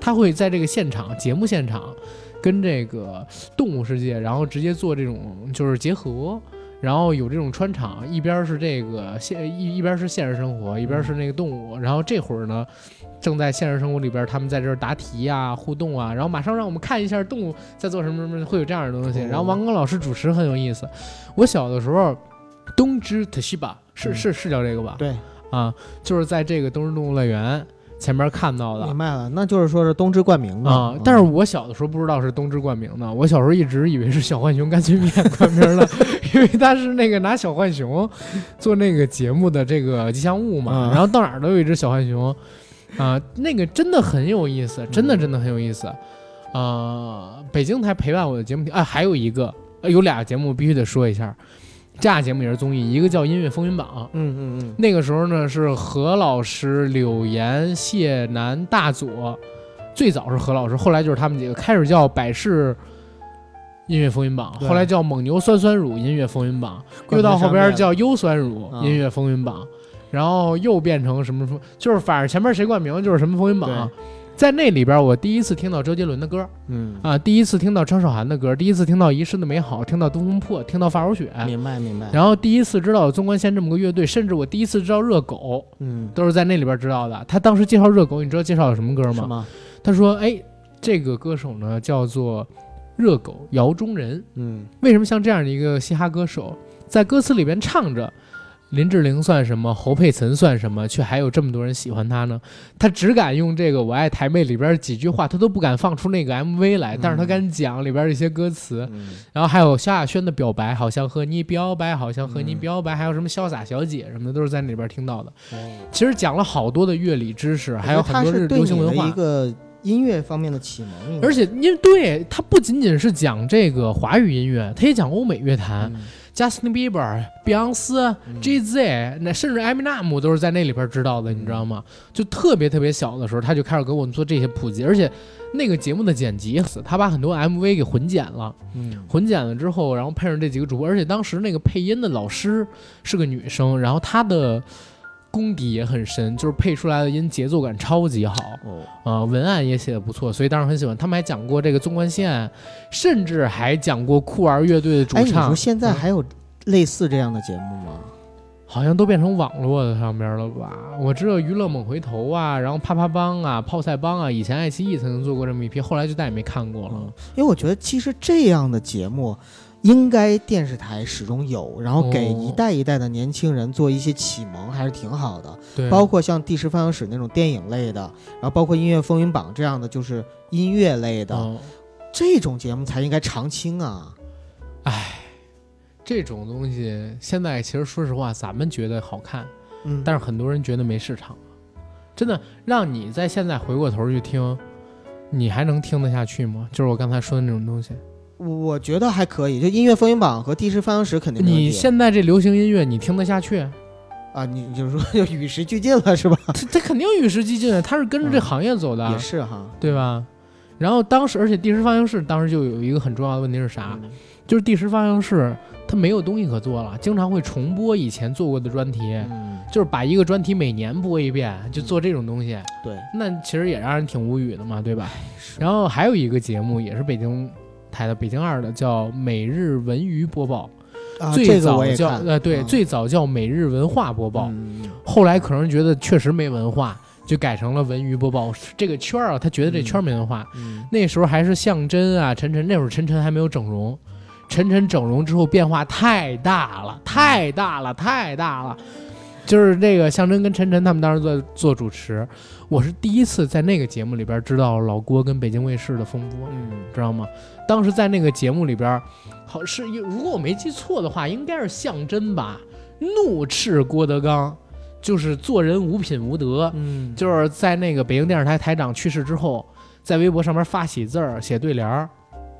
他会在这个现场节目现场。跟这个动物世界，然后直接做这种就是结合，然后有这种穿场，一边是这个现一一边是现实生活，一边是那个动物，然后这会儿呢，正在现实生活里边，他们在这儿答题啊，互动啊，然后马上让我们看一下动物在做什么什么，会有这样的东西。然后王刚老师主持很有意思。我小的时候，东芝特西吧，是是是叫这个吧？对，啊，就是在这个东芝动物乐园。前面看到的，明白了，那就是说是东芝冠名的啊。但是我小的时候不知道是东芝冠名的，我小时候一直以为是小浣熊干脆面冠名的，因为它是那个拿小浣熊做那个节目的这个吉祥物嘛，然后到哪儿都有一只小浣熊，啊，那个真的很有意思，真的真的很有意思，啊，北京台陪伴我的节目啊，还有一个有俩节目必须得说一下。这俩节目也是综艺，一个叫《音乐风云榜》，嗯嗯嗯，那个时候呢是何老师、柳岩、谢楠、大佐，最早是何老师，后来就是他们几个开始叫百事音乐风云榜，后来叫蒙牛酸酸乳音乐风云榜，又到后边叫优酸乳音乐风云榜，然后又变成什么就是反正前面谁冠名就是什么风云榜。在那里边，我第一次听到周杰伦的歌，嗯啊，第一次听到张韶涵的歌，第一次听到《遗失的美好》，听到《东风破》，听到《发如雪》，明白明白。然后第一次知道有纵贯线这么个乐队，甚至我第一次知道热狗，嗯，都是在那里边知道的。他当时介绍热狗，你知道介绍了什么歌吗？他说：“哎，这个歌手呢叫做热狗姚中人，嗯，为什么像这样的一个嘻哈歌手，在歌词里边唱着？”林志玲算什么？侯佩岑算什么？却还有这么多人喜欢她呢？她只敢用这个《我爱台妹》里边几句话，她都不敢放出那个 MV 来，但是她敢讲里边一些歌词。然后还有萧亚轩的表白，好像和你表白，好像和你表白，还有什么潇洒小姐什么的，都是在那里边听到的。其实讲了好多的乐理知识，还有很多是流行文化。一个音乐方面的启蒙。而且，因对他不仅仅是讲这个华语音乐，他也讲欧美乐坛。Justin Bieber、碧昂斯、J Z，那甚至艾米纳姆都是在那里边知道的，你知道吗？就特别特别小的时候，他就开始给我们做这些普及，而且那个节目的剪辑，他把很多 MV 给混剪了，混剪了之后，然后配上这几个主播，而且当时那个配音的老师是个女生，然后她的。功底也很深，就是配出来的音节奏感超级好，啊，文案也写的不错，所以当时很喜欢。他们还讲过这个纵贯线，甚至还讲过酷儿乐队的主唱。哎，你说现在还有类似这样的节目吗？好像都变成网络的上边了吧？我知道娱乐猛回头啊，然后啪啪帮啊，泡菜帮啊，以前爱奇艺曾经做过这么一批，后来就再也没看过了。因为我觉得其实这样的节目。应该电视台始终有，然后给一代一代的年轻人做一些启蒙，还是挺好的。对，包括像《第十放映室》那种电影类的，然后包括《音乐风云榜》这样的，就是音乐类的，这种节目才应该常青啊！哎，这种东西现在其实说实话，咱们觉得好看，嗯，但是很多人觉得没市场。真的，让你在现在回过头去听，你还能听得下去吗？就是我刚才说的那种东西。我觉得还可以，就音乐风云榜和第十发行史肯定。你现在这流行音乐，你听得下去？啊，你 就是说就与时俱进了，是吧？它它肯定与时俱进，它是跟着这行业走的，也是哈，对吧？然后当时，而且第十放映室当时就有一个很重要的问题是啥？就是第十放映室它没有东西可做了，经常会重播以前做过的专题，就是把一个专题每年播一遍，就做这种东西。对，那其实也让人挺无语的嘛，对吧？然后还有一个节目也是北京。台的北京二的叫每日文娱播报，最早叫呃对，最早叫每日文化播报，后来可能觉得确实没文化，就改成了文娱播报。这个圈儿啊，他觉得这圈儿没文化。那时候还是向真啊，晨晨那会儿晨晨还没有整容，晨晨整容之后变化太大了，太大了，太大了。就是那个向真跟晨晨他们当时做做主持，我是第一次在那个节目里边知道老郭跟北京卫视的风波，嗯，知道吗？当时在那个节目里边，好是如果我没记错的话，应该是向真吧，怒斥郭德纲，就是做人无品无德，嗯，就是在那个北京电视台台长去世之后，在微博上面发喜字儿写对联儿。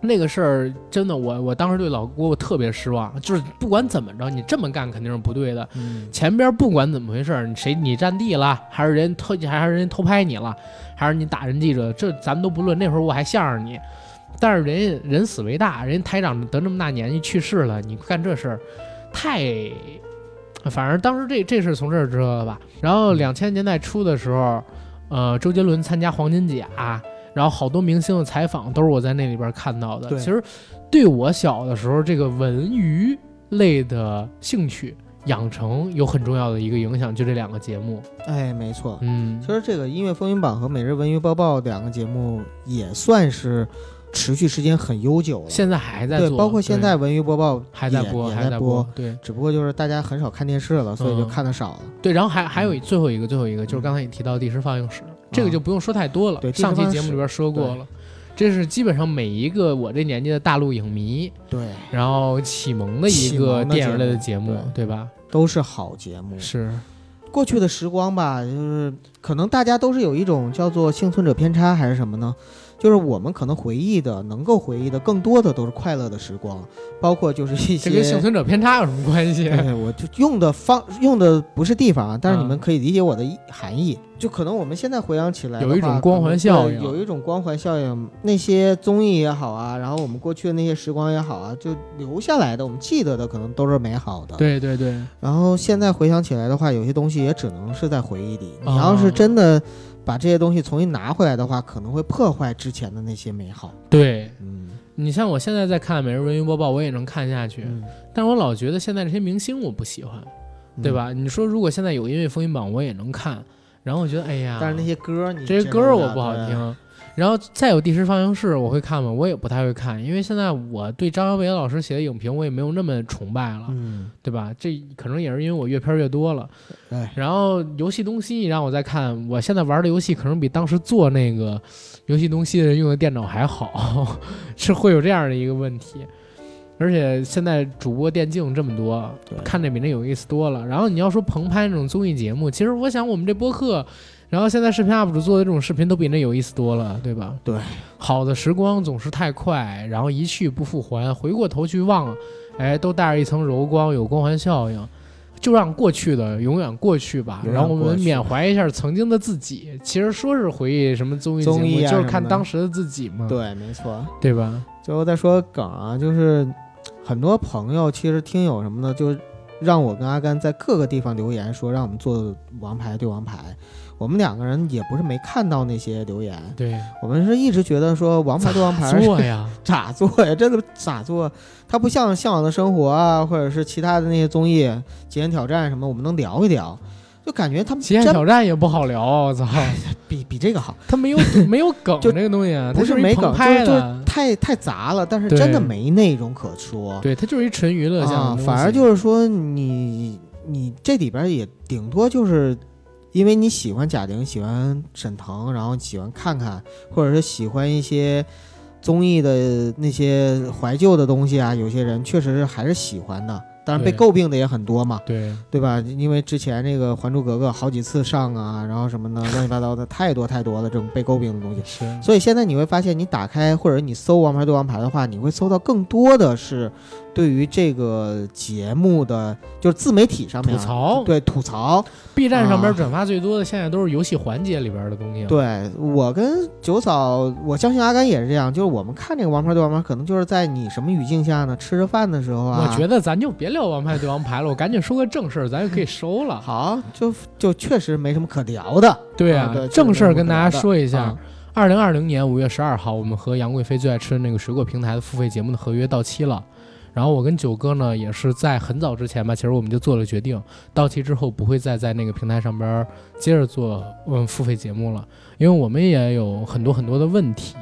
那个事儿真的，我我当时对老郭我特别失望，就是不管怎么着，你这么干肯定是不对的。前边不管怎么回事，谁你占地了，还是人偷，还是人偷拍你了，还是你打人记者，这咱们都不论。那会儿我还向着你，但是人家人死为大，人台长得这么大年纪去世了，你干这事儿，太……反正当时这这事从这儿知道的吧。然后两千年代初的时候，呃，周杰伦参加黄金甲。然后好多明星的采访都是我在那里边看到的。其实，对我小的时候这个文娱类的兴趣养成有很重要的一个影响，就这两个节目。哎，没错。嗯，其实这个音乐风云榜和每日文娱播报两个节目也算是。持续时间很悠久了，现在还在做，对，包括现在文娱播报还在播，还在播，对，只不过就是大家很少看电视了，所以就看的少了。对，然后还还有最后一个，最后一个就是刚才你提到第十放映室，这个就不用说太多了，对，上期节目里边说过了。这是基本上每一个我这年纪的大陆影迷对，然后启蒙的一个电影类的节目，对吧？都是好节目。是。过去的时光吧，就是可能大家都是有一种叫做幸存者偏差，还是什么呢？就是我们可能回忆的，能够回忆的更多的都是快乐的时光，包括就是一些。这跟幸存者偏差有什么关系？对，我就用的方用的不是地方啊，但是你们可以理解我的含义。就可能我们现在回想起来，有一种光环效应，有一种光环效应。那些综艺也好啊，然后我们过去的那些时光也好啊，就留下来的，我们记得的可能都是美好的。对对对。然后现在回想起来的话，有些东西也只能是在回忆里。你要是真的。把这些东西重新拿回来的话，可能会破坏之前的那些美好。对，嗯，你像我现在在看《每日文娱播报》，我也能看下去，但是我老觉得现在这些明星我不喜欢，对吧？你说如果现在有音乐风云榜，我也能看，然后我觉得，哎呀，但是那些歌你，这些歌我不好听。然后再有第十放映室，我会看吗？我也不太会看，因为现在我对张小北老师写的影评，我也没有那么崇拜了，嗯，对吧？这可能也是因为我阅片越多了。然后游戏东西你让我再看，我现在玩的游戏可能比当时做那个游戏东西的人用的电脑还好，是会有这样的一个问题。而且现在主播电竞这么多，看着比那有意思多了。然后你要说棚拍那种综艺节目，其实我想我们这播客。然后现在视频 UP 主做的这种视频都比那有意思多了，对吧？对，好的时光总是太快，然后一去不复还，回过头去望，哎，都带着一层柔光，有光环效应，就让过去的永远过去吧。然后我们缅怀一下曾经的自己。其实说是回忆什么综艺节目，就是看当时的自己嘛。对，没错，对吧？最后再说梗啊，就是很多朋友其实听友什么的，就让我跟阿甘在各个地方留言说，让我们做王牌对王牌。我们两个人也不是没看到那些留言，对我们是一直觉得说《王牌对王牌》做呀，咋做呀？真的咋做？它不像《向往的生活》啊，或者是其他的那些综艺《极限挑战》什么，我们能聊一聊，就感觉他们《极限挑战》也不好聊，我操，比比这个好。它没有 没有梗，就这个东西不是没梗，就是太太杂了，但是真的没内容可说。对，它就是一纯娱乐项目，反而就是说你你这里边也顶多就是。因为你喜欢贾玲，喜欢沈腾，然后喜欢看看，或者是喜欢一些综艺的那些怀旧的东西啊，有些人确实是还是喜欢的。当然被诟病的也很多嘛，对对吧？因为之前那个《还珠格格》好几次上啊，然后什么的乱七八糟的太多太多的这种被诟病的东西。是，所以现在你会发现，你打开或者你搜《王牌对王牌》的话，你会搜到更多的是对于这个节目的，就是自媒体上面吐槽，对吐槽。B 站上边转发最多的现在都是游戏环节里边的东西。对我跟九嫂，我相信阿甘也是这样，就是我们看这个《王牌对王牌》，可能就是在你什么语境下呢？吃着饭的时候啊。我觉得咱就别。聊王牌对王牌了，我赶紧说个正事儿，咱就可以收了。好，就就确实没什么可聊的。对啊，正事儿跟大家说一下，二零二零年五月十二号，我们和杨贵妃最爱吃的那个水果平台的付费节目的合约到期了。然后我跟九哥呢，也是在很早之前吧，其实我们就做了决定，到期之后不会再在那个平台上边接着做嗯付费节目了，因为我们也有很多很多的问题，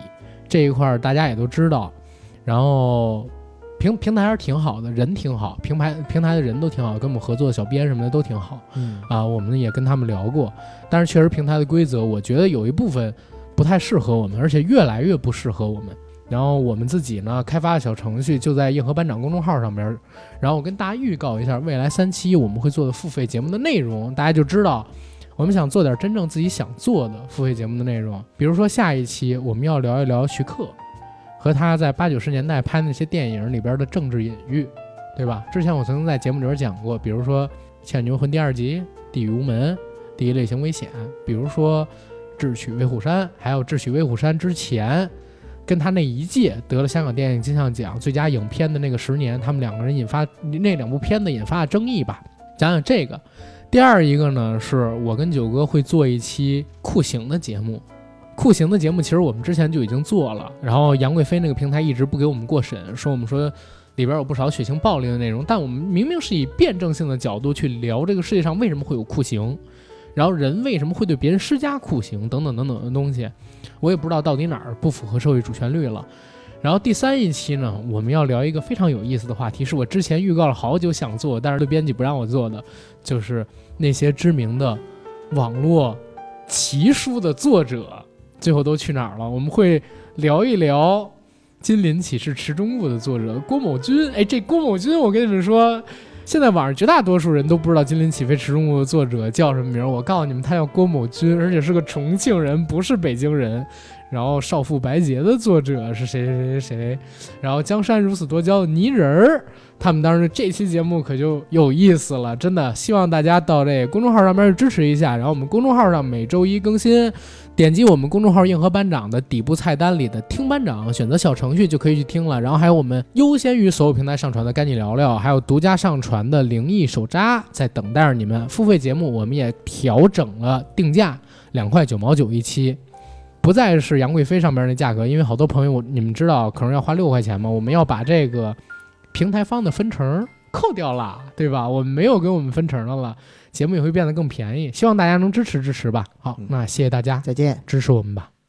这一块大家也都知道。然后。平平台还是挺好的，人挺好，平台平台的人都挺好，跟我们合作的小编什么的都挺好。嗯啊，我们也跟他们聊过，但是确实平台的规则，我觉得有一部分不太适合我们，而且越来越不适合我们。然后我们自己呢，开发的小程序就在硬核班长公众号上边。然后我跟大家预告一下，未来三期我们会做的付费节目的内容，大家就知道我们想做点真正自己想做的付费节目的内容。比如说下一期我们要聊一聊徐克。和他在八九十年代拍那些电影里边的政治隐喻，对吧？之前我曾经在节目里边讲过，比如说《倩女幽魂》第二集《地狱无门》第一类型危险，比如说《智取威虎山》，还有《智取威虎山》之前跟他那一届得了香港电影金像奖最佳影片的那个十年，他们两个人引发那两部片子引发的争议吧。讲讲这个。第二一个呢，是我跟九哥会做一期酷刑的节目。酷刑的节目其实我们之前就已经做了，然后杨贵妃那个平台一直不给我们过审，说我们说里边有不少血腥暴力的内容，但我们明明是以辩证性的角度去聊这个世界上为什么会有酷刑，然后人为什么会对别人施加酷刑等等等等的东西，我也不知道到底哪儿不符合社会主旋律了。然后第三一期呢，我们要聊一个非常有意思的话题，是我之前预告了好久想做，但是对编辑不让我做的，就是那些知名的网络奇书的作者。最后都去哪儿了？我们会聊一聊《金鳞启示池中物》的作者郭某军。哎，这郭某军，我跟你们说，现在网上绝大多数人都不知道《金鳞起飞池中物》的作者叫什么名儿。我告诉你们，他叫郭某军，而且是个重庆人，不是北京人。然后《少妇白洁》的作者是谁谁谁谁？然后《江山如此多娇》的泥人儿。他们当时这期节目可就有意思了，真的希望大家到这公众号上面支持一下。然后我们公众号上每周一更新，点击我们公众号“硬核班长”的底部菜单里的“听班长”，选择小程序就可以去听了。然后还有我们优先于所有平台上传的“赶紧聊聊”，还有独家上传的“灵异手札”在等待着你们。付费节目我们也调整了定价，两块九毛九一期，不再是杨贵妃上边那价格，因为好多朋友你们知道可能要花六块钱嘛，我们要把这个。平台方的分成扣掉了，对吧？我们没有给我们分成的了，节目也会变得更便宜。希望大家能支持支持吧。好，那谢谢大家，再见，支持我们吧。